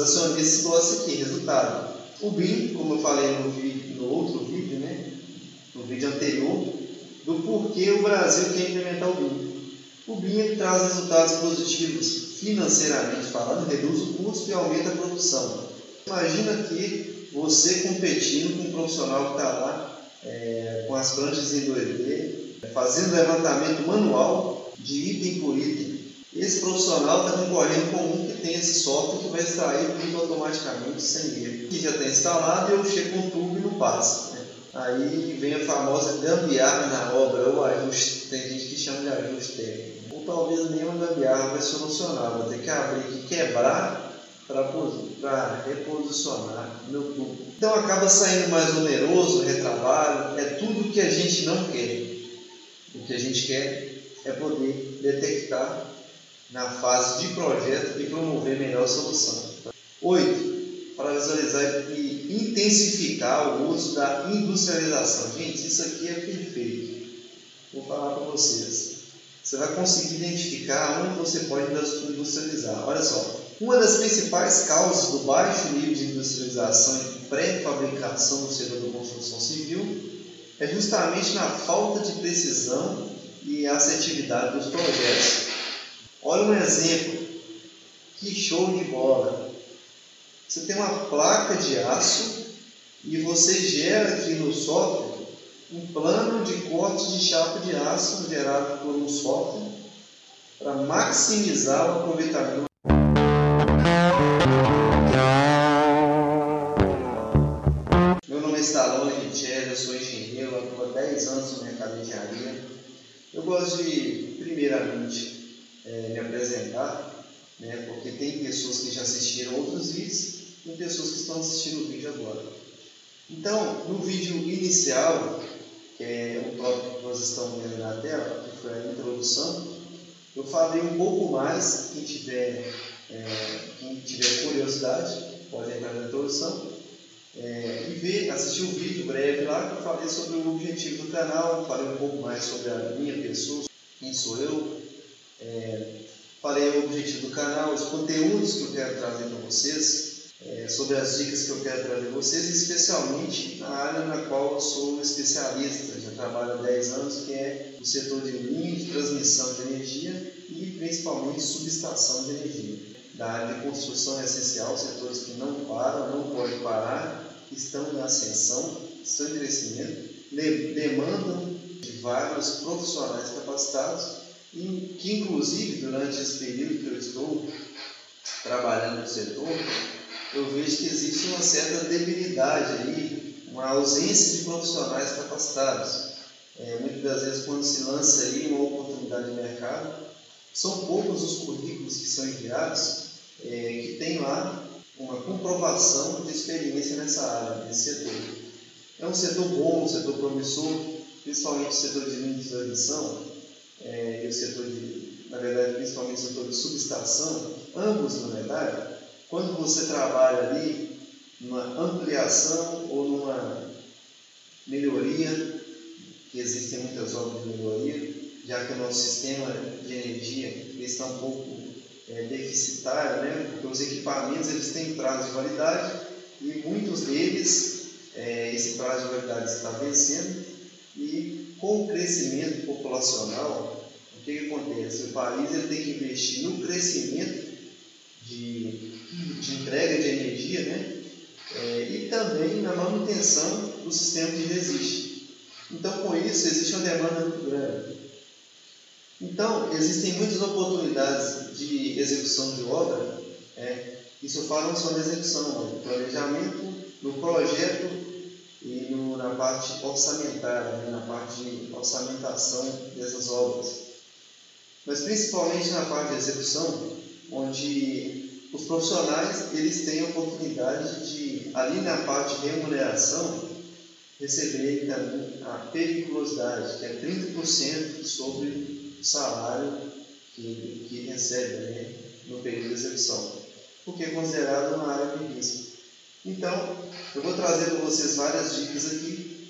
Os acionistas gostam aqui, resultado. O BIM, como eu falei no, vídeo, no outro vídeo, né, no vídeo anterior, do porquê o Brasil quer implementar o BIM. O BIM traz resultados positivos financeiramente falando, reduz o custo e aumenta a produção. Imagina que você competindo com um profissional que está lá é, com as plantas em 2D, fazendo levantamento manual de item por item. Esse profissional está concorrendo com um que tem esse software que vai extrair tudo automaticamente sem erro. Que já está instalado e eu chego com um tubo e não passa. Né? Aí vem a famosa gambiarra na obra, ou ajuste, tem gente que chama de ajuste técnico. Ou talvez nenhuma gambiarra vai solucionar, vou ter que abrir e quebrar para reposicionar meu tubo. Então acaba saindo mais oneroso, retrabalho, é tudo que a gente não quer. O que a gente quer é poder detectar na fase de projeto e promover melhor solução. Oito, para visualizar e intensificar o uso da industrialização. Gente, isso aqui é perfeito. Vou falar para vocês. Você vai conseguir identificar onde você pode industrializar. Olha só, uma das principais causas do baixo nível de industrialização e pré-fabricação no setor da construção civil é justamente na falta de precisão e assertividade dos projetos. Olha um exemplo, que show de bola! Você tem uma placa de aço e você gera aqui no software um plano de corte de chapa de aço gerado por um software para maximizar o aproveitamento. Eu gosto de, primeiramente, é, me apresentar, né, porque tem pessoas que já assistiram outros vídeos e pessoas que estão assistindo o vídeo agora. Então, no vídeo inicial, que é o próprio que nós estamos vendo na tela, que foi a introdução, eu falei um pouco mais, quem tiver, é, quem tiver curiosidade, pode entrar na introdução, é, e ver, assistir um vídeo breve lá que eu falei sobre o objetivo do canal, falei um pouco mais sobre a minha pessoa, quem sou eu, é, falei o objetivo do canal, os conteúdos que eu quero trazer para vocês, é, sobre as dicas que eu quero trazer para vocês, especialmente na área na qual eu sou especialista, já trabalho há 10 anos, que é o setor de linha de transmissão de energia e principalmente subestação de energia. Da área de construção é essencial, setores que não param, não podem parar, estão em ascensão, estão em crescimento, demandam de vários profissionais capacitados que, inclusive, durante esse período que eu estou trabalhando no setor, eu vejo que existe uma certa debilidade aí, uma ausência de profissionais capacitados. É, muitas das vezes, quando se lança aí uma oportunidade de mercado, são poucos os currículos que são enviados é, que tem lá uma comprovação de experiência nessa área, nesse setor. É um setor bom, um setor promissor, principalmente o setor de linha de transmissão é, e o setor de, na verdade, principalmente o setor de subestação, ambos, na verdade, quando você trabalha ali numa ampliação ou numa melhoria, que existem muitas obras de melhoria, já que o nosso sistema de energia está um pouco é, deficitário, né? porque os equipamentos eles têm prazo de validade e muitos deles é, esse prazo de validade está vencendo e com o crescimento populacional, o que, que acontece? O país ele tem que investir no crescimento de, de entrega de energia né? É, e também na manutenção do sistema que já existe. Então, com isso, existe uma demanda muito grande. Então, existem muitas oportunidades de execução de obra. É, isso eu falo só da execução, no planejamento, no projeto e no, na parte orçamentária, né, na parte de orçamentação dessas obras. Mas principalmente na parte de execução, onde os profissionais eles têm a oportunidade de, ali na parte de remuneração, receberem também a periculosidade, que é 30% sobre salário que, que recebe né, no período de execução, porque é considerado uma área de risco. Então, eu vou trazer para vocês várias dicas aqui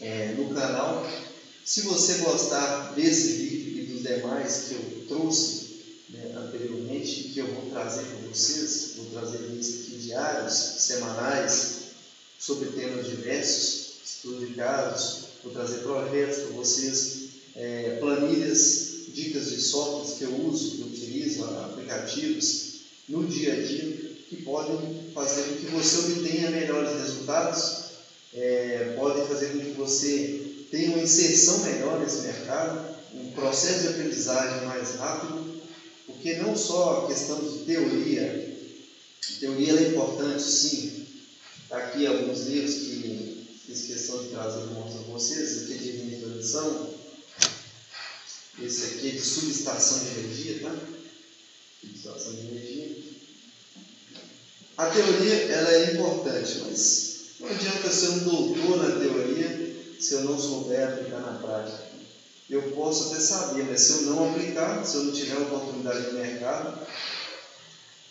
é, no canal. Se você gostar desse vídeo e dos demais que eu trouxe né, anteriormente, mente que eu vou trazer para vocês, vou trazer vídeos aqui diários, semanais, sobre temas diversos, estudo de casos, vou trazer projetos para vocês, é, planilhas, dicas de softwares que eu uso, que eu utilizo, aplicativos no dia a dia que podem fazer com que você obtenha melhores resultados, é, podem fazer com que você tenha uma inserção melhor nesse mercado, um processo de aprendizagem mais rápido, porque não só a questão de teoria, teoria é importante sim, está aqui alguns livros que fiz questão de trazer para vocês, esse aqui é de introdução, esse aqui é de subestação de energia, tá? Subestação de energia. A teoria ela é importante, mas não adianta ser um doutor na teoria se eu não souber aplicar na prática. Eu posso até saber, mas se eu não aplicar, se eu não tiver oportunidade no mercado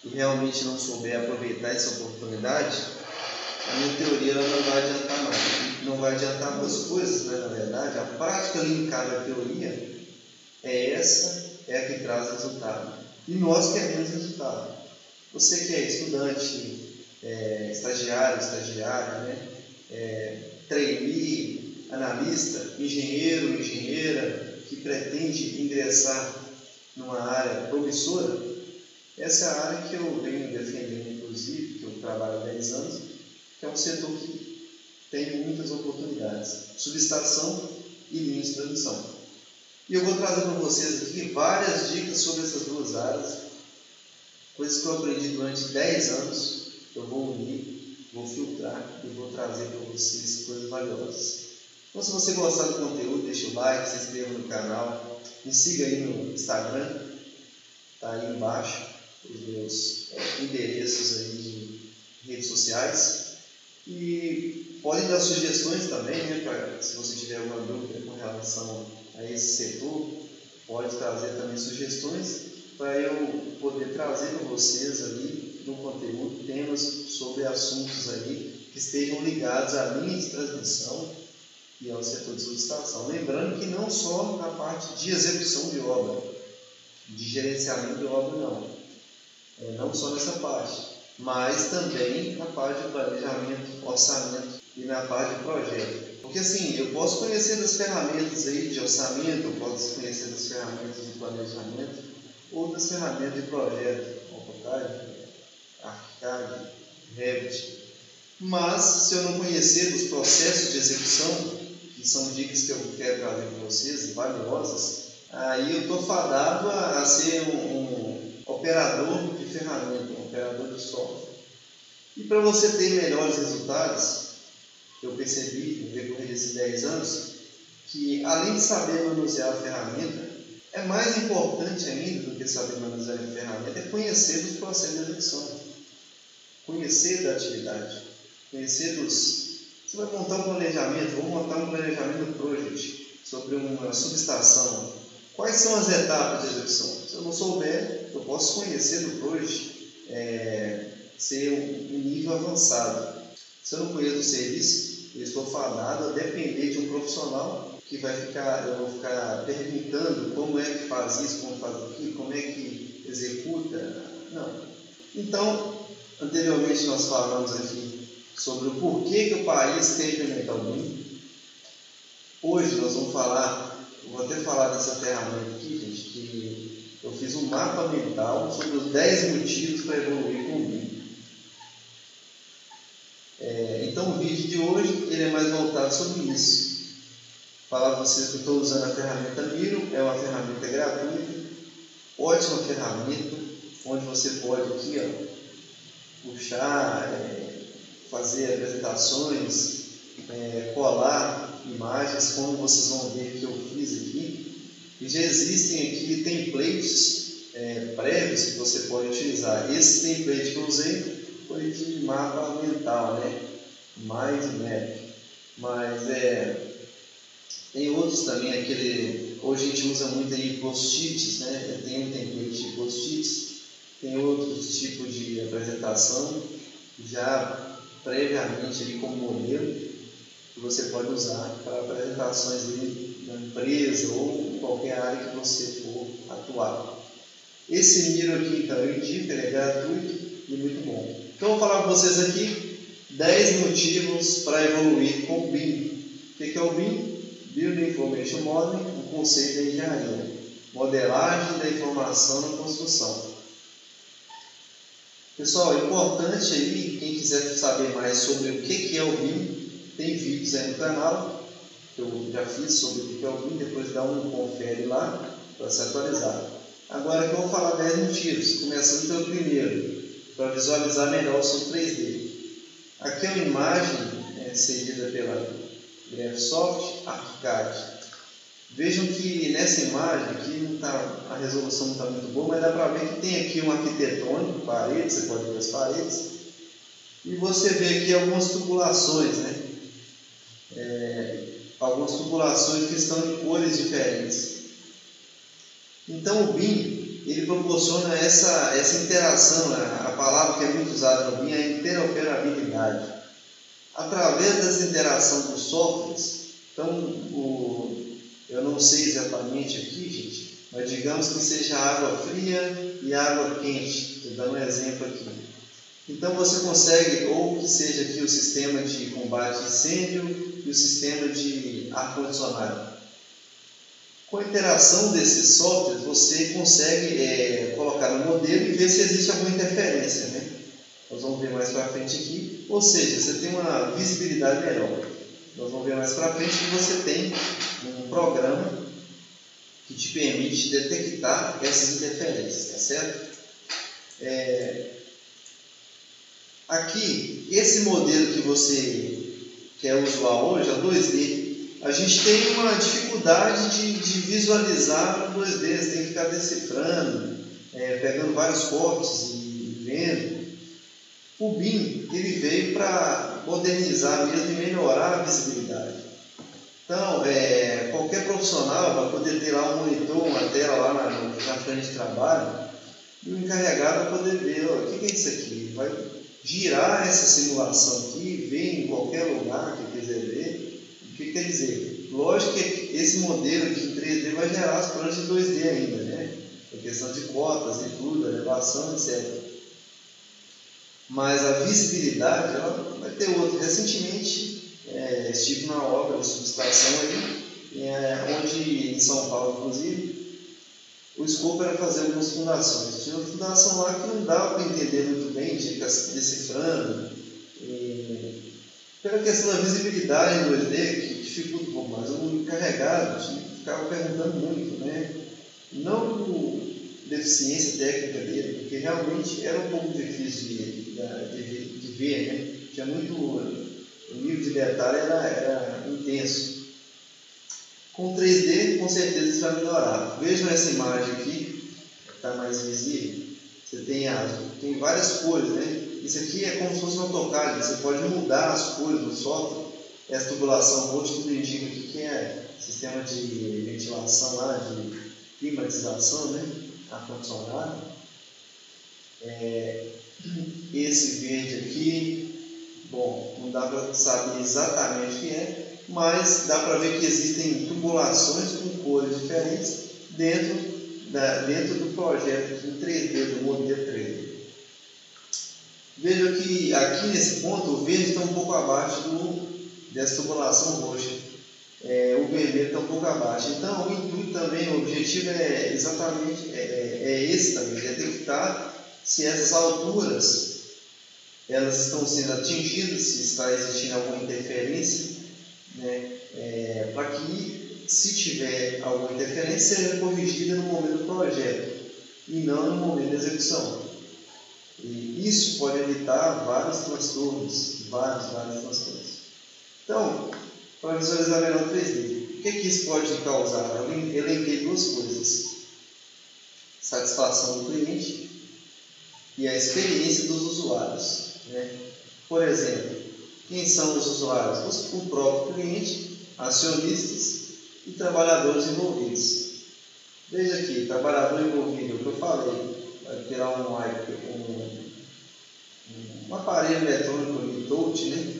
e realmente não souber aproveitar essa oportunidade, a minha teoria ela não vai adiantar nada. Não vai adiantar duas coisas, né, na verdade. A prática linkada à teoria é essa, é a que traz resultado. E nós queremos resultado. Você que é estudante, é, estagiário, estagiária, né? É, trainee, analista, engenheiro, engenheira que pretende ingressar numa área promissora, essa é a área que eu venho defendendo, inclusive, que eu trabalho há 10 anos, que é um setor que tem muitas oportunidades. Subestação e linha de transmissão. E eu vou trazer para vocês aqui várias dicas sobre essas duas áreas, coisas que eu aprendi durante 10 anos, eu vou unir, vou filtrar e vou trazer para vocês coisas valiosas. Então, se você gostar do conteúdo, deixa o like, se inscreva no canal, me siga aí no Instagram, tá aí embaixo os meus é, endereços aí de redes sociais. E podem dar sugestões também, né, pra, se você tiver alguma dúvida com relação a esse setor, pode trazer também sugestões para eu poder trazer para vocês ali no conteúdo temas sobre assuntos aí que estejam ligados à linha de transmissão e ao setor de subestação. Lembrando que não só na parte de execução de obra, de gerenciamento de obra, não. É, não só nessa parte, mas também na parte de planejamento, orçamento e na parte de projeto. Porque assim, eu posso conhecer das ferramentas aí de orçamento, eu posso conhecer das ferramentas de planejamento ou das ferramentas de projeto, AutoCAD, ArchiCAD, Revit. Mas se eu não conhecer dos processos de execução, que são dicas que eu quero trazer para vocês, valiosas, aí eu estou fadado a, a ser um, um, operador de ferramenta, um operador de software. E para você ter melhores resultados, eu percebi no decorrer desses 10 anos, que além de saber manusear a ferramenta, é mais importante ainda do que saber manusear a ferramenta é conhecer dos processos de execução, conhecer da atividade, conhecer dos você vai montar um planejamento, vou montar um planejamento do project sobre uma subestação. Quais são as etapas de execução? Se eu não souber, eu posso conhecer do project, é, ser um nível avançado. Se eu não conheço o serviço, eu estou fadado a depender de um profissional que vai ficar, eu vou ficar perguntando como é que faz isso, como faz aquilo, como é que executa. Não. Então, anteriormente nós falamos aqui sobre o porquê que o país tem pimentão ruim. Hoje nós vamos falar, vou até falar dessa ferramenta aqui, gente, que eu fiz um mapa mental sobre os 10 motivos para evoluir com o. É, então o vídeo de hoje ele é mais voltado sobre isso. Falar para vocês que estou usando a ferramenta Miro, é uma ferramenta gratuita, ótima ferramenta, onde você pode aqui ó, puxar, é, fazer apresentações, é, colar imagens, como vocês vão ver que eu fiz aqui. E já existem aqui templates é, prévios que você pode utilizar. Esse template que eu usei foi de mapa mental, né? Mind Map. Mas é, tem outros também, aquele. Hoje a gente usa muito aí post-its, né? Tem um template de post-its, tem outros tipos de apresentação já previamente ali como modelo que você pode usar para apresentações ali na empresa ou em qualquer área que você for atuar. Esse Miro aqui, então, eu indico, ele é gratuito e muito bom. Então, vou falar com vocês aqui 10 motivos para evoluir com o BIM. O que é o BIM? Building Information Modeling, o conceito da engenharia. Modelagem da informação na construção. Pessoal, é importante aí, quem quiser saber mais sobre o que é o BIM, tem vídeos aí no canal, que eu já fiz sobre o que é o BIM, depois dá um confere lá para se atualizar. Agora que eu vou falar 10 motivos, começando pelo primeiro, para visualizar melhor o seu 3D. Aqui é uma imagem é, pela Graphisoft ArchiCAD. Vejam que nessa imagem aqui tá, a resolução não está muito boa, mas dá para ver que tem aqui um arquitetônico, paredes, você pode ver as paredes. E você vê aqui algumas tubulações, né? É, algumas tubulações que estão em cores diferentes. Então o BIM ele proporciona essa, essa interação, né? a palavra que é muito usada no BIM é interoperabilidade. Através dessa interação com softwares, então o, eu não sei exatamente aqui, gente, mas digamos que seja água fria e água quente. Estou dando um exemplo aqui. Então você consegue, ou que seja aqui o sistema de combate a incêndio e o sistema de ar-condicionado. Com a interação desses softwares, você consegue é, colocar no modelo e ver se existe alguma interferência. Né? Nós vamos ver mais para frente aqui. Ou seja, você tem uma visibilidade melhor. Nós vamos ver mais para frente que você tem um programa que te permite detectar essas interferências, tá certo? É, aqui, esse modelo que você quer usar hoje, a 2D, a gente tem uma dificuldade de, de visualizar no 2D, você tem que ficar decifrando, é, pegando vários cortes e vendo. O BIM ele veio para modernizar mesmo e melhorar a visibilidade. Então, é, qualquer profissional vai poder ter lá um monitor, uma tela lá na, na frente de trabalho e o encarregado vai poder ver ó, o que, é isso aqui. Vai girar essa simulação aqui, ver em qualquer lugar que quiser ver. O que quer dizer? Lógico que esse modelo em 3D vai gerar as plantas de 2D ainda, né? A questão de cotas e tudo, elevação, etc mas a visibilidade ela vai ter outra. Recentemente é, estive na obra de subestação aí, é, onde em São Paulo, inclusive, o escopo era fazer algumas fundações. Tinha uma fundação lá que não dava para entender muito bem, tinha que decifrando. E, pela questão da visibilidade em 2D, que dificulta um pouco mais, o encarregado ficava perguntando muito, né? Não deficiência técnica dele, porque realmente era um pouco difícil de, de, de ver, né? Tinha muito. O nível de detalhe era, era intenso. Com 3D, com certeza isso vai melhorar. Vejam essa imagem aqui, está mais visível. Você tem, as, tem várias cores, né? Isso aqui é como se fosse um AutoCAD, você pode mudar as cores do software. Essa tubulação roxa tudo indica aqui que é sistema de ventilação lá, de climatização, né? ar-condicionado. É, esse verde aqui, bom, não dá para saber exatamente o que é, mas dá para ver que existem tubulações com cores diferentes dentro, da, dentro do projeto em 3D, do modelo 3D. Veja que aqui nesse ponto o verde está um pouco abaixo do, dessa tubulação roxa é, o vermelho está um pouco abaixo. Então, o intuito também, o objetivo é exatamente é, é esse também, detectar se essas alturas elas estão sendo atingidas, se está existindo alguma interferência, né, é, para que, se tiver alguma interferência, seja corrigida no momento do projeto e não no momento da execução. E isso pode evitar vários transtornos, vários, vários transtornos. Então, para visualizar melhor 3D. O que, é que isso pode causar? Eu elenquei duas coisas: satisfação do cliente e a experiência dos usuários. Né? Por exemplo, quem são os usuários? O próprio cliente, acionistas e trabalhadores envolvidos. Veja aqui, trabalhador envolvido, que eu falei, vai tirar um, um, um aparelho eletrônico de touch, né?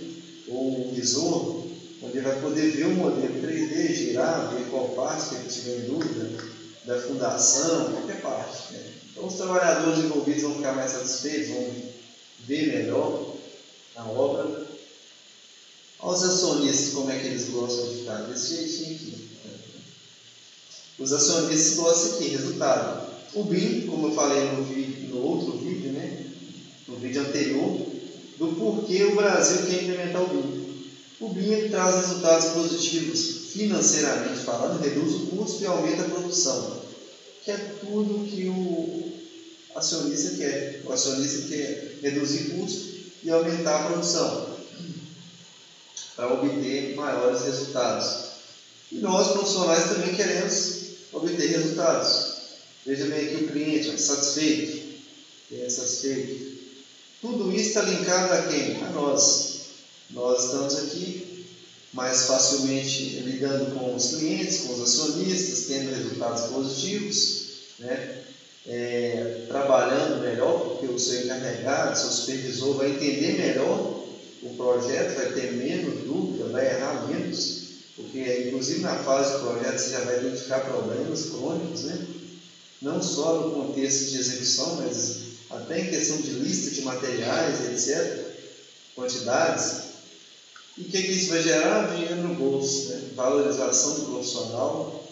ou um visor, onde vai poder ver o modelo 3D, girar, ver qual parte que ele tiver em dúvida, da fundação, qualquer parte. Né? Então os trabalhadores envolvidos vão ficar mais satisfeitos, vão ver melhor a obra. Os acionistas, como é que eles gostam de ficar? Desse jeitinho aqui. Os acionistas gostam aqui, resultado. O BIM, como eu falei no, vídeo, no outro vídeo, né? no vídeo anterior, do porquê o Brasil quer implementar o BIM. O BIM traz resultados positivos financeiramente falando, reduz o custo e aumenta a produção, que é tudo que o acionista quer. O acionista quer reduzir custo e aumentar a produção para obter maiores resultados. E nós, profissionais, também queremos obter resultados. Veja bem aqui o cliente, satisfeito, é satisfeito. Tudo isso está linkado a quem? A nós. Nós estamos aqui mais facilmente lidando com os clientes, com os acionistas, tendo resultados positivos, né? É, trabalhando melhor, porque o seu encarregado, seu supervisor vai entender melhor o projeto, vai ter menos dúvida, vai errar menos, porque inclusive na fase do projeto você já vai identificar problemas crônicos, né? não só no contexto de execução, mas até em questão de lista de materiais, etc., quantidades. E o que, que isso vai gerar? Dinheiro no bolso, né? valorização do profissional,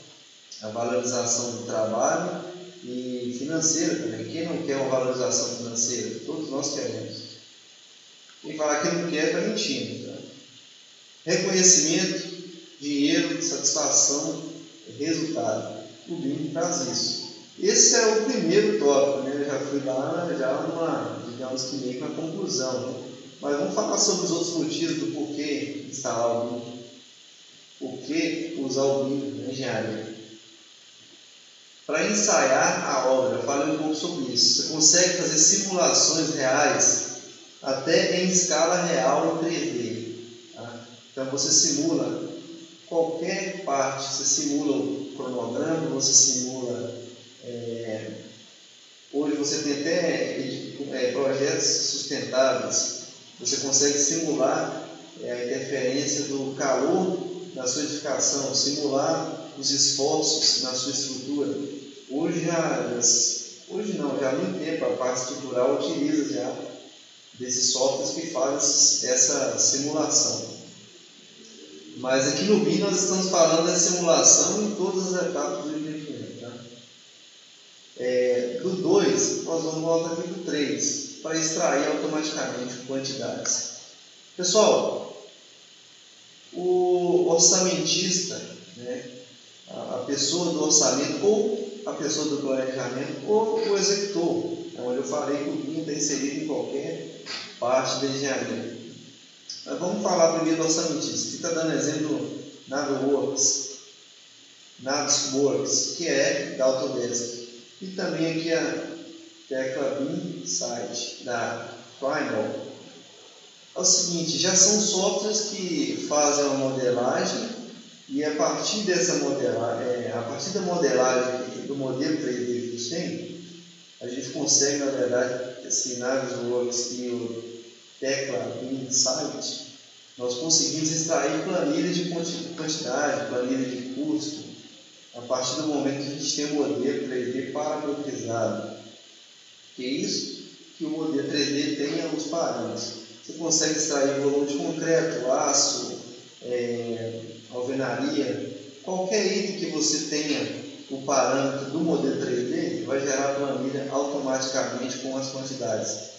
a valorização do trabalho e financeira também. Quem não quer uma valorização financeira? Todos nós queremos. Quem falar que não quer está mentindo. Tá? Reconhecimento, dinheiro, satisfação, resultado. O BIM traz isso. Esse é o primeiro tópico, né? Eu já fui lá, já uma, digamos que meio que uma conclusão, né? Mas vamos falar sobre os outros motivos do porquê instalar o BIM. Por que usar o BIM na engenharia? Para ensaiar a obra, eu falei um pouco sobre isso. Você consegue fazer simulações reais até em escala real em 3D. Tá? Então você simula qualquer parte, você simula o cronograma, você simula é, hoje você tem até é, projetos sustentáveis, você consegue simular é, a interferência do calor na sua edificação, simular os esforços na sua estrutura. Hoje já, hoje não, já há muito tempo a parte estrutural utiliza já desses softwares que fazem essa simulação. Mas aqui no BIM nós estamos falando da simulação em todas as etapas do é, do 2, nós vamos voltar aqui para o 3, para extrair automaticamente quantidades. Pessoal, o orçamentista, né, a pessoa do orçamento, ou a pessoa do planejamento, ou o executor, é onde eu falei que o BIM está inserido em qualquer parte da engenharia. Mas vamos falar primeiro do orçamentista, que está dando exemplo NaviWorks, Navisworks, que é da Autodesk. E também aqui a tecla Insight da Primal. É o seguinte, já são softwares que fazem a modelagem e a partir dessa modelagem, é, a partir da modelagem do modelo 3D que eles têm, a gente consegue, na verdade, esse Navisworks e o tecla Insight, nós conseguimos extrair planilha de quantidade, planilha de custo, a partir do momento que a gente tem o modelo 3D parametrizado. Que é isso? Que o modelo 3D tenha os parâmetros. Você consegue extrair volume de concreto, aço, é, alvenaria, qualquer item que você tenha o parâmetro do modelo 3D, vai gerar a planilha automaticamente com as quantidades.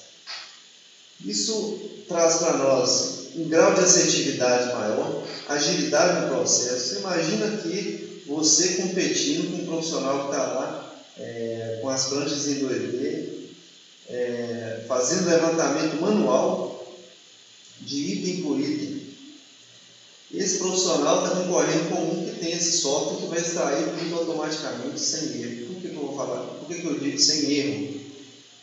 Isso traz para nós um grau de assertividade maior, agilidade no processo. Imagina que você competindo com um profissional que está lá é, com as pranchas em 2D, é, fazendo levantamento manual de item por item. Esse profissional está concorrendo com um que tem esse software que vai extrair tudo automaticamente sem erro. Por que, que eu vou falar? Por que, que eu digo sem erro?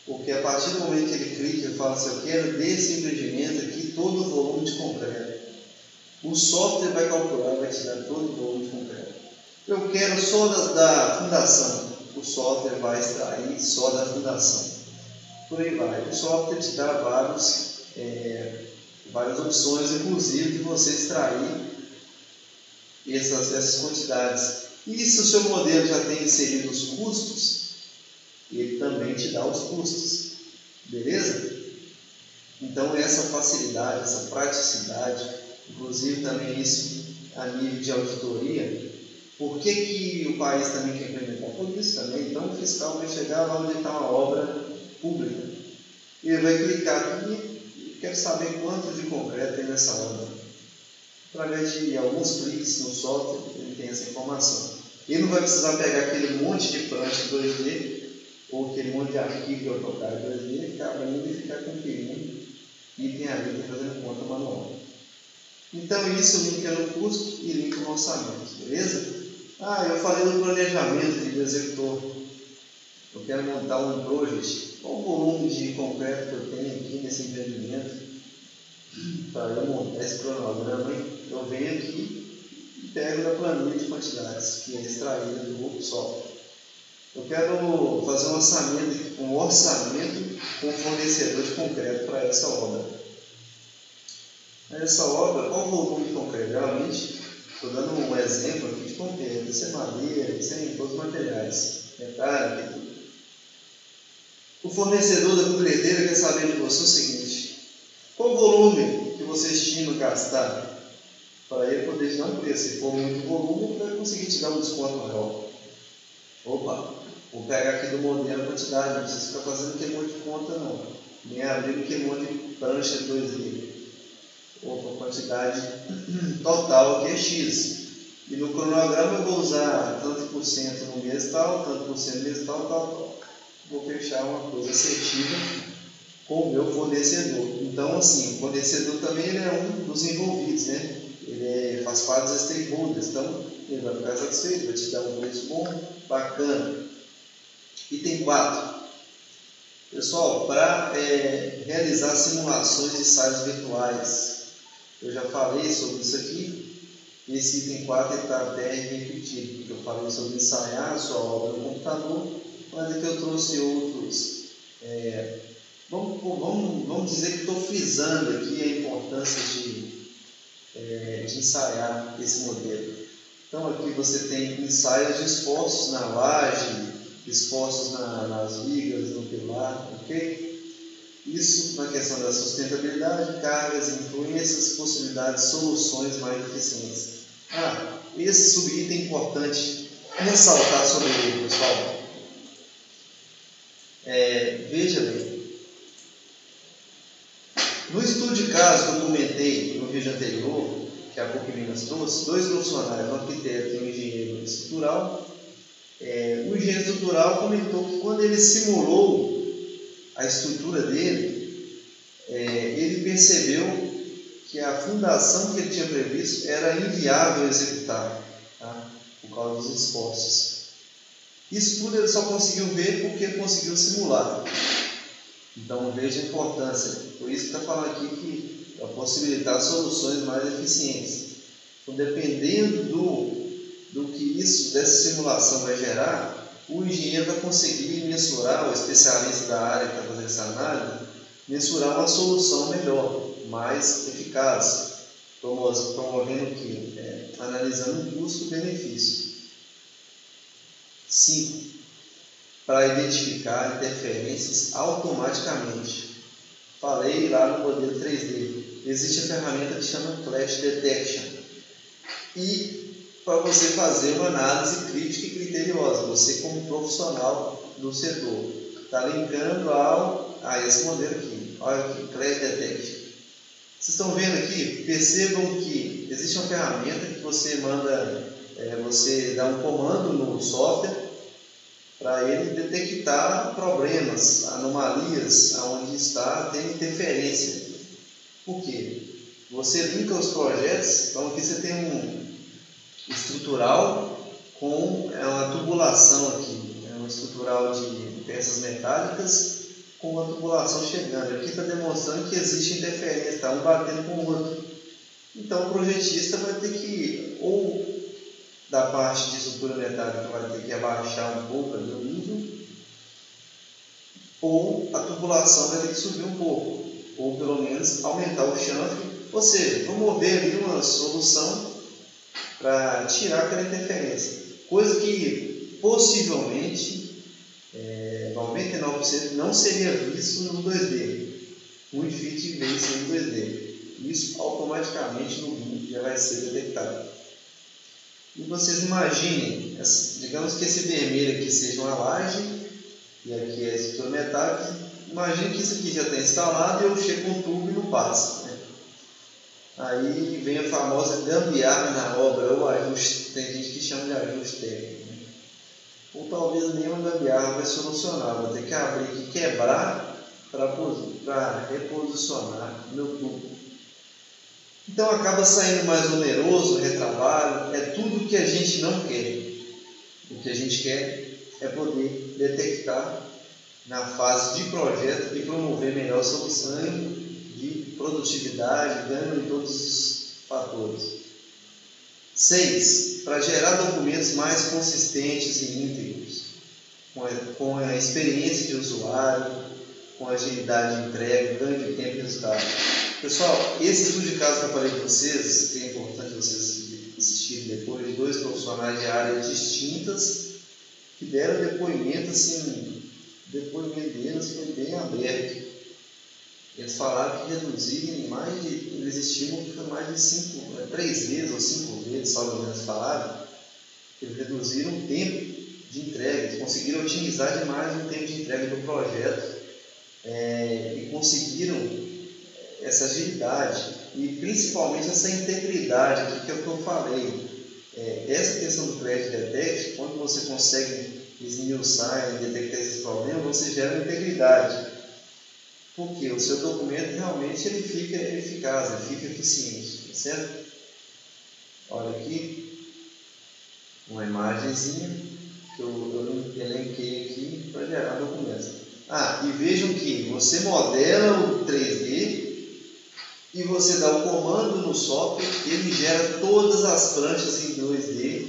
Porque a partir do momento que ele clica e fala assim, eu quero desse empreendimento aqui todo o volume de concreto. O software vai calcular, vai te dar todo o volume de concreto. Eu quero só da, da fundação. O software vai extrair só da fundação. Por aí vai. O software te dá vários, é, várias opções, inclusive de você extrair essas, essas quantidades. E se o seu modelo já tem inserido os custos, ele também te dá os custos. Beleza? Então, essa facilidade, essa praticidade, inclusive também isso a nível de auditoria, por que, que o país também quer implementar? Por isso também. Então, o fiscal vai chegar lá onde está uma obra pública. E ele vai clicar aqui e quer saber quanto de concreto tem nessa obra. Através de alguns cliques no software, ele tem essa informação. Ele não vai precisar pegar aquele monte de prancha 2D ou aquele monte de arquivo de AutoCAD 2D, ficar abrindo e ficar conferindo item a item, fazendo conta manual. Então, isso linka no custo e linka no orçamento, beleza? Ah, eu falei do planejamento de executor. Eu quero montar um project. Qual o volume de concreto que eu tenho aqui nesse empreendimento? Para eu montar esse cronograma, eu venho aqui e pego da planilha de quantidades, que é extraída do software. Eu quero fazer um orçamento, um orçamento com fornecedor de concreto para essa obra. Essa obra, qual o volume de concreto? Geralmente, estou dando um exemplo aqui de concreto, isso é madeira, isso é todos os materiais, metálica tudo. O fornecedor da concreteira quer saber de você o seguinte: qual o volume que você estima gastar para ele poder te dar um preço? Se for muito volume, ele vai conseguir te dar um desconto maior. Opa, vou pegar aqui do modelo a quantidade, não precisa ficar fazendo queimou de conta não. Nem abrir queimou de prancha 2D. Opa, quantidade total aqui é X. E no cronograma eu vou usar tanto por cento no mês tal, tanto por cento no mês tal, tal, tal. Vou fechar uma coisa assertiva com o meu fornecedor. Então, assim, o fornecedor também ele é um dos envolvidos, né? Ele é, faz parte dos stakeholders, então ele vai ficar satisfeito, vai te dar um preço bom, bacana. Item 4. Pessoal, para é, realizar simulações de ensaios virtuais, eu já falei sobre isso aqui. Esse item 4 está até repetido, porque eu falei sobre ensaiar a sua obra no computador, mas aqui eu trouxe outros. É, vamos, vamos, vamos dizer que estou frisando aqui a importância de, é, de ensaiar esse modelo. Então aqui você tem ensaios de esforços na laje, esforços na, nas vigas, no pilar, ok? Isso na questão da sustentabilidade, cargas, influências, possibilidades, soluções mais eficientes. Ah, esse subitem é importante ressaltar sobre ele, pessoal. É, veja bem, no estudo de caso que eu comentei no vídeo anterior, que a PUC Minas trouxe, dois profissionais, um arquiteto e um engenheiro estrutural. É, o engenheiro estrutural comentou que quando ele simulou a estrutura dele, é, ele percebeu que a fundação que ele tinha previsto era inviável executar, tá? por causa dos esforços. Isso tudo ele só conseguiu ver porque conseguiu simular. Então veja a importância. Por isso que está falando aqui que para possibilitar soluções mais eficientes. Então, dependendo do, do que isso, dessa simulação vai gerar, o engenheiro vai conseguir mensurar, o especialista da área que está fazendo essa análise, mensurar uma solução melhor, mais eficaz, promovendo o que? É, analisando o custo-benefício. 5. Para identificar interferências automaticamente. Falei lá no modelo 3D existe a ferramenta que chama Clash Detection. E para você fazer uma análise crítica e criteriosa, você como profissional do setor, está linkando ao, a esse modelo aqui. Olha aqui, Clash Detection. Vocês estão vendo aqui? Percebam que existe uma ferramenta que você manda, é, você dá um comando no software para ele detectar problemas, anomalias, aonde está tendo interferência. Por quê? Você linka os projetos, então aqui você tem um estrutural com é uma tubulação aqui, é um estrutural de peças metálicas com uma tubulação chegando. Aqui está demonstrando que existe interferência, está um batendo com o outro. Então o projetista vai ter que, ou da parte de estrutura metálica vai ter que abaixar um pouco ali o nível, ou a tubulação vai ter que subir um pouco ou pelo menos aumentar o chanfre, ou seja, promover ali uma solução para tirar aquela interferência. coisa que possivelmente é, 99% não seria visto no 2D. Muito difícil de ver isso no 2D. Isso automaticamente no BIM já vai ser detectado. E vocês imaginem, digamos que esse vermelho aqui seja uma laje e aqui é a estrutura metálica. Imagine que isso aqui já está instalado e eu chego com um tubo e não passa. Né? Aí vem a famosa gambiarra na obra, ou ajuste, tem gente que chama de ajuste técnico. Né? Ou talvez nenhuma gambiarra vai solucionar, vou ter que abrir e quebrar para reposicionar meu tubo. Então acaba saindo mais oneroso, retrabalho, é tudo que a gente não quer. O que a gente quer é poder detectar na fase de projeto e promover melhor solução de produtividade, ganho em todos os fatores. 6. Para gerar documentos mais consistentes e íntegros, com a, com a experiência de usuário, com agilidade de entrega, ganho de tempo e resultado. Pessoal, esse estudo de caso que eu falei para vocês, que é importante vocês assistirem depois, de dois profissionais de áreas distintas, que deram depoimento, assim, depoimento deles foi bem aberto. Eles falaram que reduziram mais de, eles estimam que foi mais de cinco, é, três vezes ou cinco vezes, ou menos falaram, eles reduziram o tempo de entrega, eles conseguiram otimizar demais o tempo de entrega do projeto é, e conseguiram essa agilidade e principalmente essa integridade aqui que eu falei. É, essa questão do Credit Detect, quando você consegue esmiuçar e detectar esses problemas, você gera integridade. Porque o seu documento realmente ele fica eficaz, ele fica eficiente, certo? Olha aqui, uma imagenzinha que eu, eu elenquei aqui para gerar documentos. Ah, e vejam que você modela o 3D e você dá o comando no software, ele gera todas as pranchas em 2D.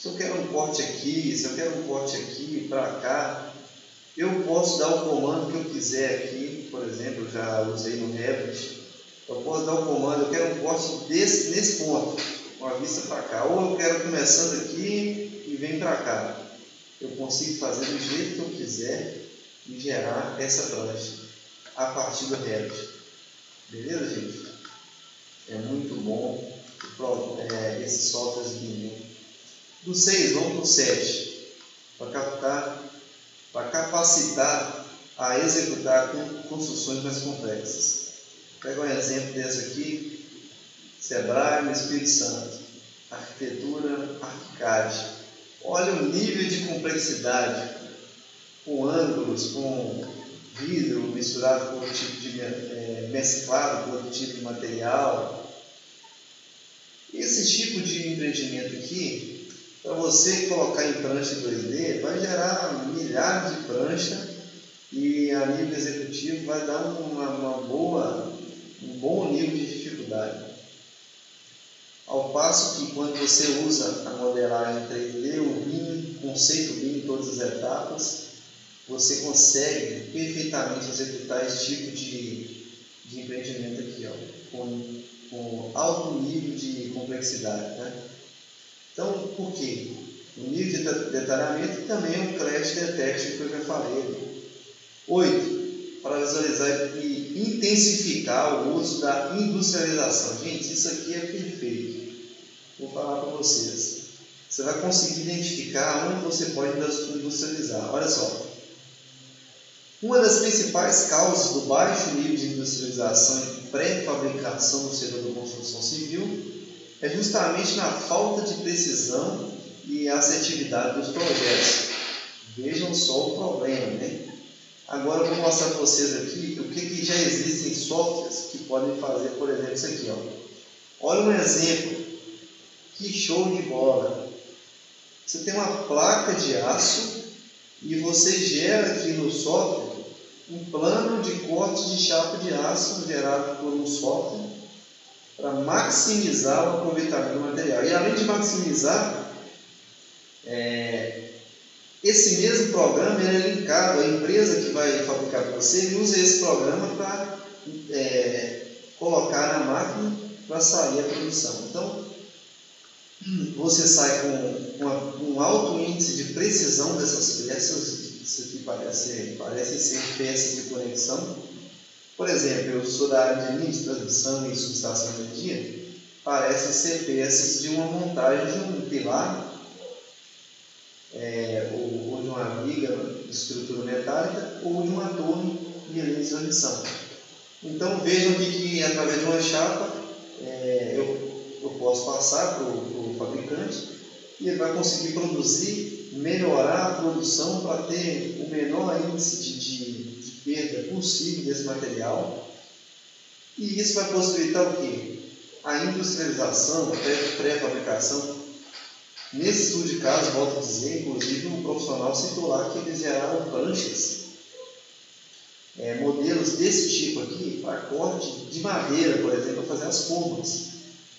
Se eu quero um corte aqui, se eu quero um corte aqui, para cá, eu posso dar o comando que eu quiser aqui, por exemplo, já usei no Revit, eu posso dar o comando, eu quero um corte desse, nesse ponto, com a vista para cá, ou eu quero começando aqui e vem para cá. Eu consigo fazer do jeito que eu quiser e gerar essa prancha a partir do Revit. Beleza, gente? É muito bom é, esses softwares de Do 6, vamos para o 7. Para captar, para capacitar a executar construções mais complexas. Pega um exemplo desse aqui, Sebrae no Espírito Santo, arquitetura ArchiCAD. Olha o nível de complexidade, com ângulos, com vidro misturado com outro tipo de é, mesclado com outro tipo de material. Esse tipo de empreendimento aqui, para você colocar em prancha 2D, vai gerar milhares de pranchas e a nível executivo vai dar uma, uma boa, um bom nível de dificuldade. Ao passo que quando você usa a modelagem 3D, o BIM, conceito BIM em todas as etapas, você consegue perfeitamente executar esse tipo de, de empreendimento aqui, ó, com, com alto nível de complexidade. Né? Então, por quê? O nível de detalhamento também é um crash detect que eu já falei. Oito, para visualizar e intensificar o uso da industrialização. Gente, isso aqui é perfeito. Vou falar para vocês. Você vai conseguir identificar onde você pode industrializar. Olha só, uma das principais causas do baixo nível de industrialização e pré-fabricação no setor da construção civil é justamente na falta de precisão e assertividade dos projetos. Vejam só o problema, né? Agora eu vou mostrar para vocês aqui o que, que já existem softwares que podem fazer, por exemplo, isso aqui. Ó. Olha um exemplo. Que show de bola! Você tem uma placa de aço e você gera aqui no software um plano de corte de chapa de aço gerado por um software para maximizar o aproveitamento do material. E além de maximizar, é, esse mesmo programa é linkado à empresa que vai fabricar para você e usa esse programa para é, colocar na máquina para sair a produção. Então, você sai com uma, um alto índice de precisão dessas peças, isso aqui parece, parece ser peças de conexão. Por exemplo, eu sou da área de linha de transmissão e subestação de energia, parecem ser peças de uma montagem de um pilar é, ou, ou, de uma viga de estrutura metálica ou de uma torre de linha de transmissão. Então vejam aqui que através de uma chapa é, eu, eu posso passar para o fabricante e ele vai conseguir produzir, melhorar a produção para ter o menor índice de, de, de perda possível desse material. E isso vai possibilitar o quê? A industrialização, pré-fabricação. Nesse estudo de caso, volto a dizer, inclusive um profissional citou lá que eles geraram pranchas é, modelos desse tipo aqui para corte de madeira, por exemplo, para fazer as formas.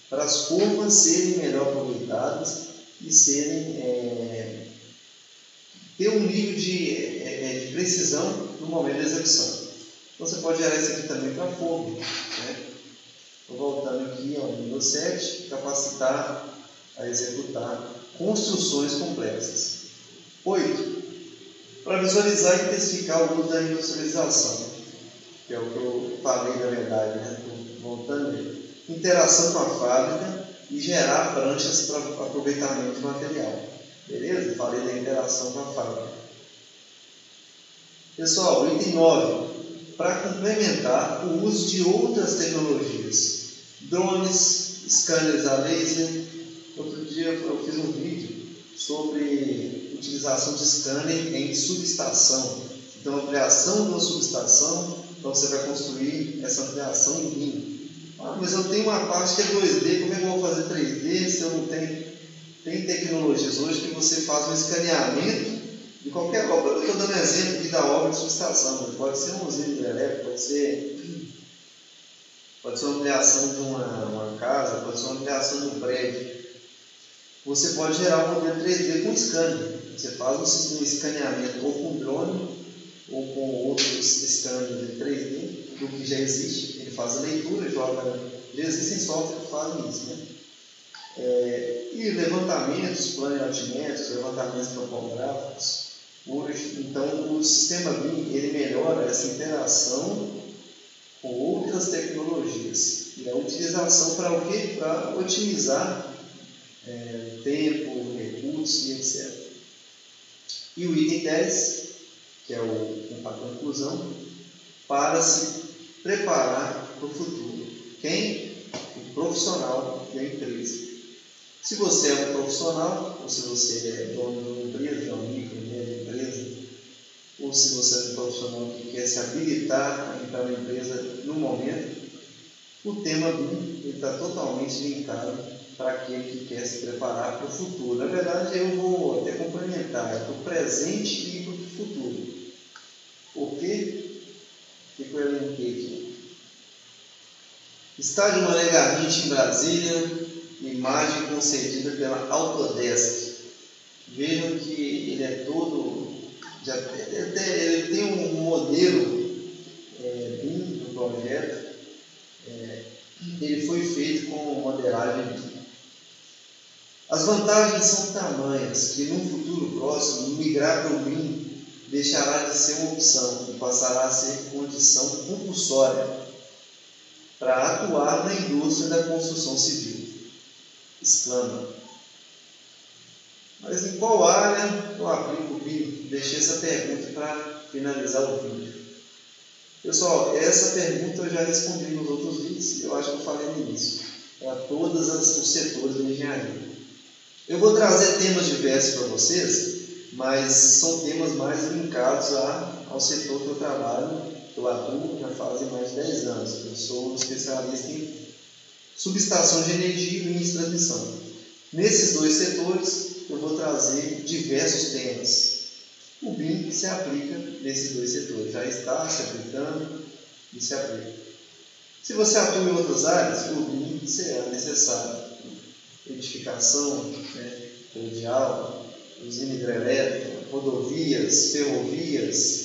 Para as formas serem melhor aproveitadas e serem é, ter um nível de, é, é, de, precisão no momento da execução. Então você pode gerar isso aqui também para forma. Né? Estou voltando aqui ao nível 7, capacitar a executar construções complexas. 8 para visualizar e intensificar o uso da industrialização, que é o que eu falei na verdade, né? voltando aí. Interação com a fábrica e gerar pranchas para aproveitamento de material. Beleza? Falei da interação com a fábrica. Pessoal, item 9. Para complementar o uso de outras tecnologias. Drones, scanners a laser. Outro dia eu fiz um vídeo sobre utilização de scanner em subestação. Então, ampliação de uma subestação, então você vai construir essa ampliação em BIM. Ah, mas eu tenho uma parte que é 2D, como é que eu vou fazer 3D se eu não tenho... Tem tecnologias hoje que você faz um escaneamento de qualquer obra. Eu estou dando exemplo aqui da obra de subestação, pode ser um usina hidrelétrica, pode ser, pode ser uma ampliação de uma, uma casa, pode ser uma ampliação de um prédio. Você pode gerar um modelo 3D com scanner. Você faz um de escaneamento ou com drone ou com outros scanners de 3D do que já existe. Ele faz a leitura, joga. Já existem softwares que fazem isso. Né? É, e levantamentos, planeamentos, levantamentos topográficos. Hoje, então, o sistema BIM ele melhora essa interação com outras tecnologias. E a utilização para o quê? Para otimizar é, tempo, recursos e etc. E o item 10, que é o, a conclusão, para se preparar para o futuro. Quem? O profissional da empresa. Se você é um profissional, ou se você é dono de uma empresa, de uma micro, média empresa, ou se você é um profissional que quer se habilitar a entrar na empresa no momento, o tema BIM está totalmente linkado para aquele que quer se preparar para o futuro. Na verdade, eu vou até complementar, é para o presente e para o futuro. Por quê? O que eu elenquei aqui? Estádio Mané Garrincha em Brasília, imagem concedida pela Autodesk. Vejam que ele é todo. Já, ele, ele tem um modelo é, do projeto. É, ele foi feito com modelagem as vantagens são tamanhas que, num futuro próximo, migrar para o BIM deixará de ser uma opção e passará a ser condição compulsória para atuar na indústria da construção civil. Exclama. Mas em qual área eu aplico o BIM? Deixei essa pergunta para finalizar o vídeo. Pessoal, essa pergunta eu já respondi nos outros vídeos, eu acho que eu falei no início. Para todos os setores da engenharia. Eu vou trazer temas diversos para vocês, mas são temas mais linkados a, ao setor que eu trabalho, que eu atuo já fazem mais de 10 anos. Eu sou um especialista em subestação de energia e linhas de transmissão. Nesses dois setores, eu vou trazer diversos temas. O BIM se aplica nesses dois setores, já está se aplicando e se aplica. Se você atua em outras áreas, o BIM será necessário edificação né, usina hidrelétrica, rodovias, ferrovias,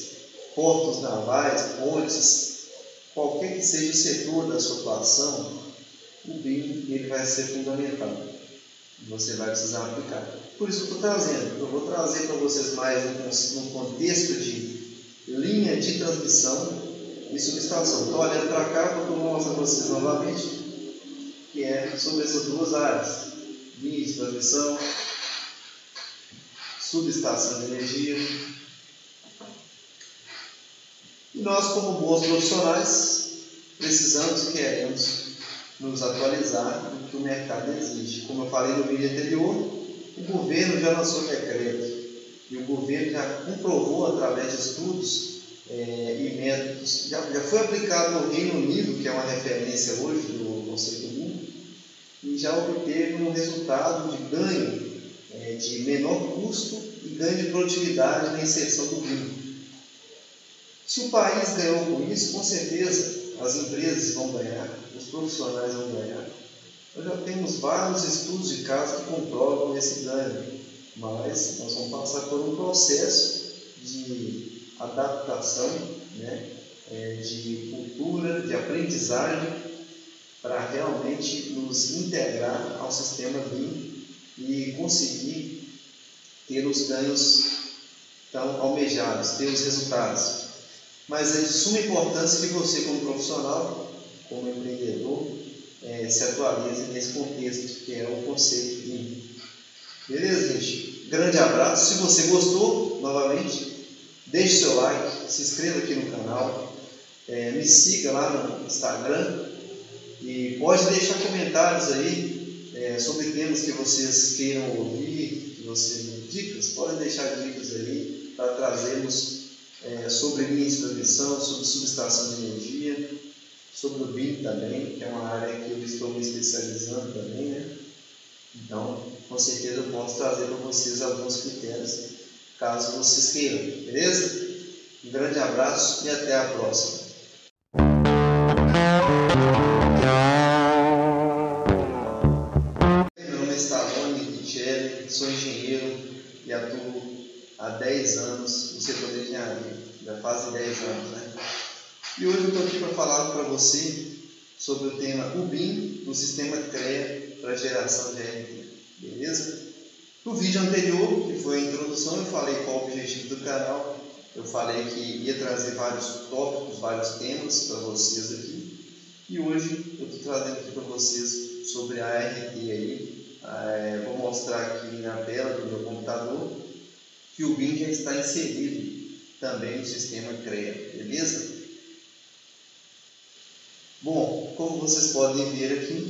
portos navais, pontes, qualquer que seja o setor da sua atuação, o BIM ele vai ser fundamental. você vai precisar aplicar. Por isso eu estou trazendo. Eu vou trazer para vocês mais um contexto de linha de transmissão e subestação. Estou olhando para cá eu mostrar para vocês novamente que é sobre essas duas áreas. Linha de transmissão, subestação de energia. E nós, como bons profissionais, precisamos e queremos nos atualizar do que o mercado exige. Como eu falei no vídeo anterior, o governo já lançou decreto e o governo já comprovou através de estudos é, e métodos, já, já foi aplicado no Reino Unido, que é uma referência hoje do Conselho do Mundo, e já obteve um resultado de ganho é, de menor custo e ganho de produtividade na inserção do vinho. Se o país ganhou com isso, com certeza as empresas vão ganhar, profissionais vão ganhar. Nós já temos vários estudos de caso que comprovam esse ganho, mas nós vamos passar por um processo de adaptação, né, é, de cultura, de aprendizagem, para realmente nos integrar ao sistema BIM e conseguir ter os ganhos tão almejados, ter os resultados. Mas é de suma importância que você, como profissional, como empreendedor, é, se atualize nesse contexto que é o conceito de Beleza, gente? Grande abraço. Se você gostou, novamente, deixe seu like, se inscreva aqui no canal, é, me siga lá no Instagram e pode deixar comentários aí é, sobre temas que vocês queiram ouvir, que vocês dicas, podem deixar dicas aí para trazermos é, sobre linha de transmissão, sobre subestação de energia, sobre o BIM também, que é uma área que eu estou me especializando também, né? Então, com certeza eu posso trazer para vocês alguns critérios, caso vocês queiram, beleza? Um grande abraço e até a próxima. E hoje eu estou aqui para falar para você sobre o tema UBIM no sistema CREA para geração de RT, beleza? No vídeo anterior, que foi a introdução, eu falei qual o objetivo do canal, eu falei que ia trazer vários tópicos, vários temas para vocês aqui, e hoje eu estou trazendo aqui para vocês sobre a RT aí, é, vou mostrar aqui na tela do meu computador que o BIM já está inserido também no sistema CREA, beleza? Bom, como vocês podem ver aqui,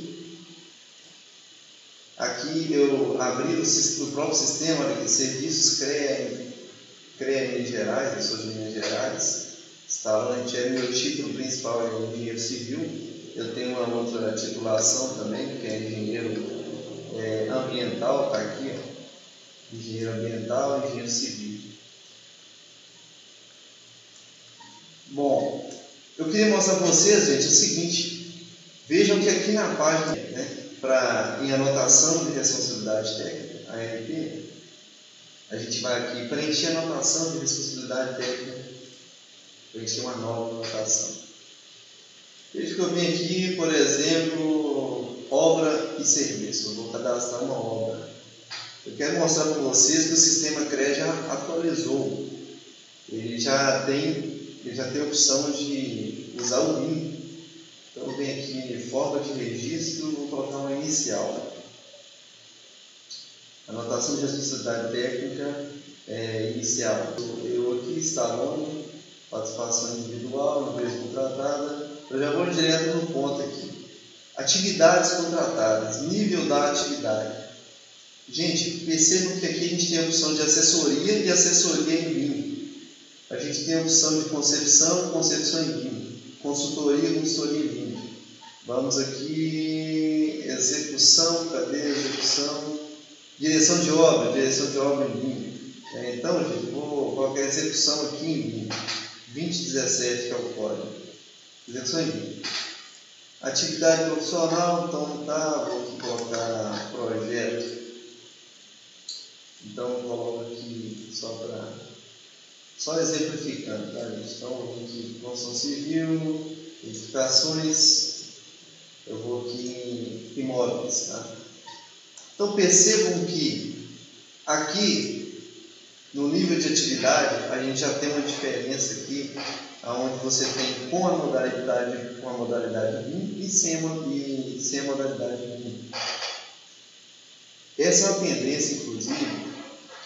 aqui eu abri o, o próprio sistema de serviços CREA, CREA Minas Gerais, eu sou de Minas Gerais, instalante é meu título principal é engenheiro civil, eu tenho uma outra titulação também, que é engenheiro é, ambiental, está aqui, ó engenheiro ambiental e engenheiro civil. Bom, eu queria mostrar para vocês, gente, o seguinte. Vejam que aqui na página, né, pra, em anotação de responsabilidade técnica, ANP, a gente vai aqui preencher a anotação de responsabilidade técnica, preencher uma nova anotação. Veja que eu vim aqui, por exemplo, obra e serviço. Eu vou cadastrar uma obra. Eu quero mostrar para vocês que o sistema CRE já atualizou. Ele já tem, ele já tem a opção de usar o. Então vem aqui forma de registro, vou colocar uma inicial. Anotação de responsabilidade técnica é, inicial. Eu aqui instalando participação individual, empresa contratada. Eu já vou direto no ponto aqui. Atividades contratadas, nível da atividade. Gente, percebam que aqui a gente tem a opção de assessoria e assessoria em vinho. A gente tem a opção de concepção, concepção em vinho. Consultoria, consultoria vinho. Vamos aqui, execução, cadê execução? Direção de obra, direção de obra em vinho. É, então, gente, vou colocar execução aqui em vinho. 2017 que é o código. Execução em vinho. Atividade profissional, então tá, vou colocar projeto então coloco aqui só para. Só exemplificando, tá gente? Então aqui construção civil, edificações, eu vou aqui em imóveis, tá? Então percebam que aqui no nível de atividade a gente já tem uma diferença aqui, aonde você tem com a modalidade com a modalidade 1 e sem, e sem a modalidade 1. Essa é uma tendência, inclusive,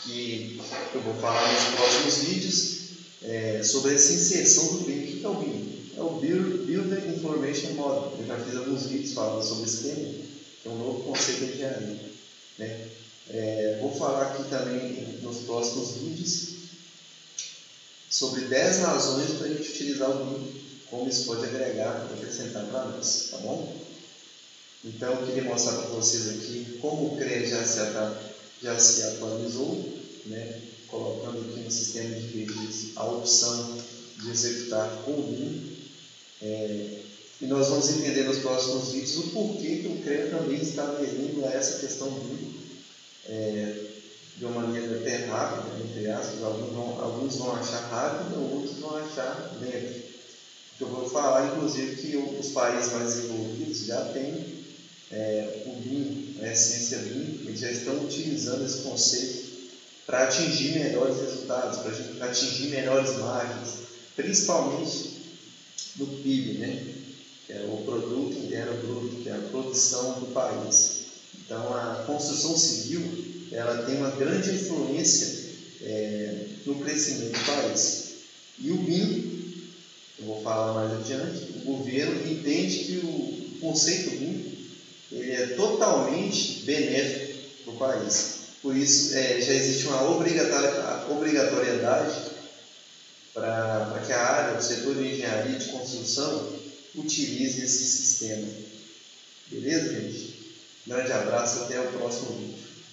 que eu vou falar nos próximos vídeos é, sobre essa inserção do BIM. O que é o BIM? É o Builder Information Model. Eu já fiz alguns vídeos falando sobre esse tema, que é um novo conceito de engenharia. Né? É, vou falar aqui também nos próximos vídeos sobre 10 razões para a gente utilizar o BIM, como isso pode agregar acrescentar para nós, tá bom? Então eu queria mostrar para vocês aqui como o CREA já se, já se atualizou, né? colocando aqui no sistema de redes a opção de executar com o BIM é, e nós vamos entender nos próximos vídeos o porquê que o CREA também está aderindo a essa questão do é, de uma maneira até rápida, entre aspas, alguns vão, alguns vão achar rápido, outros vão achar lento. Eu vou falar, inclusive, que os países mais desenvolvidos já têm é, o BIM, a essência BIM, eles já estão utilizando esse conceito para atingir melhores resultados, para atingir melhores margens, principalmente do PIB, né? que é o Produto Interno Bruto, que é a produção do país. Então, a construção civil ela tem uma grande influência é, no crescimento do país. E o BIM, eu vou falar mais adiante, o governo entende que o conceito BIM ele é totalmente benéfico para o país. Por isso, é, já existe uma obrigatoriedade para que a área, o setor de engenharia de construção, utilize esse sistema. Beleza, gente? Grande abraço, até o próximo vídeo.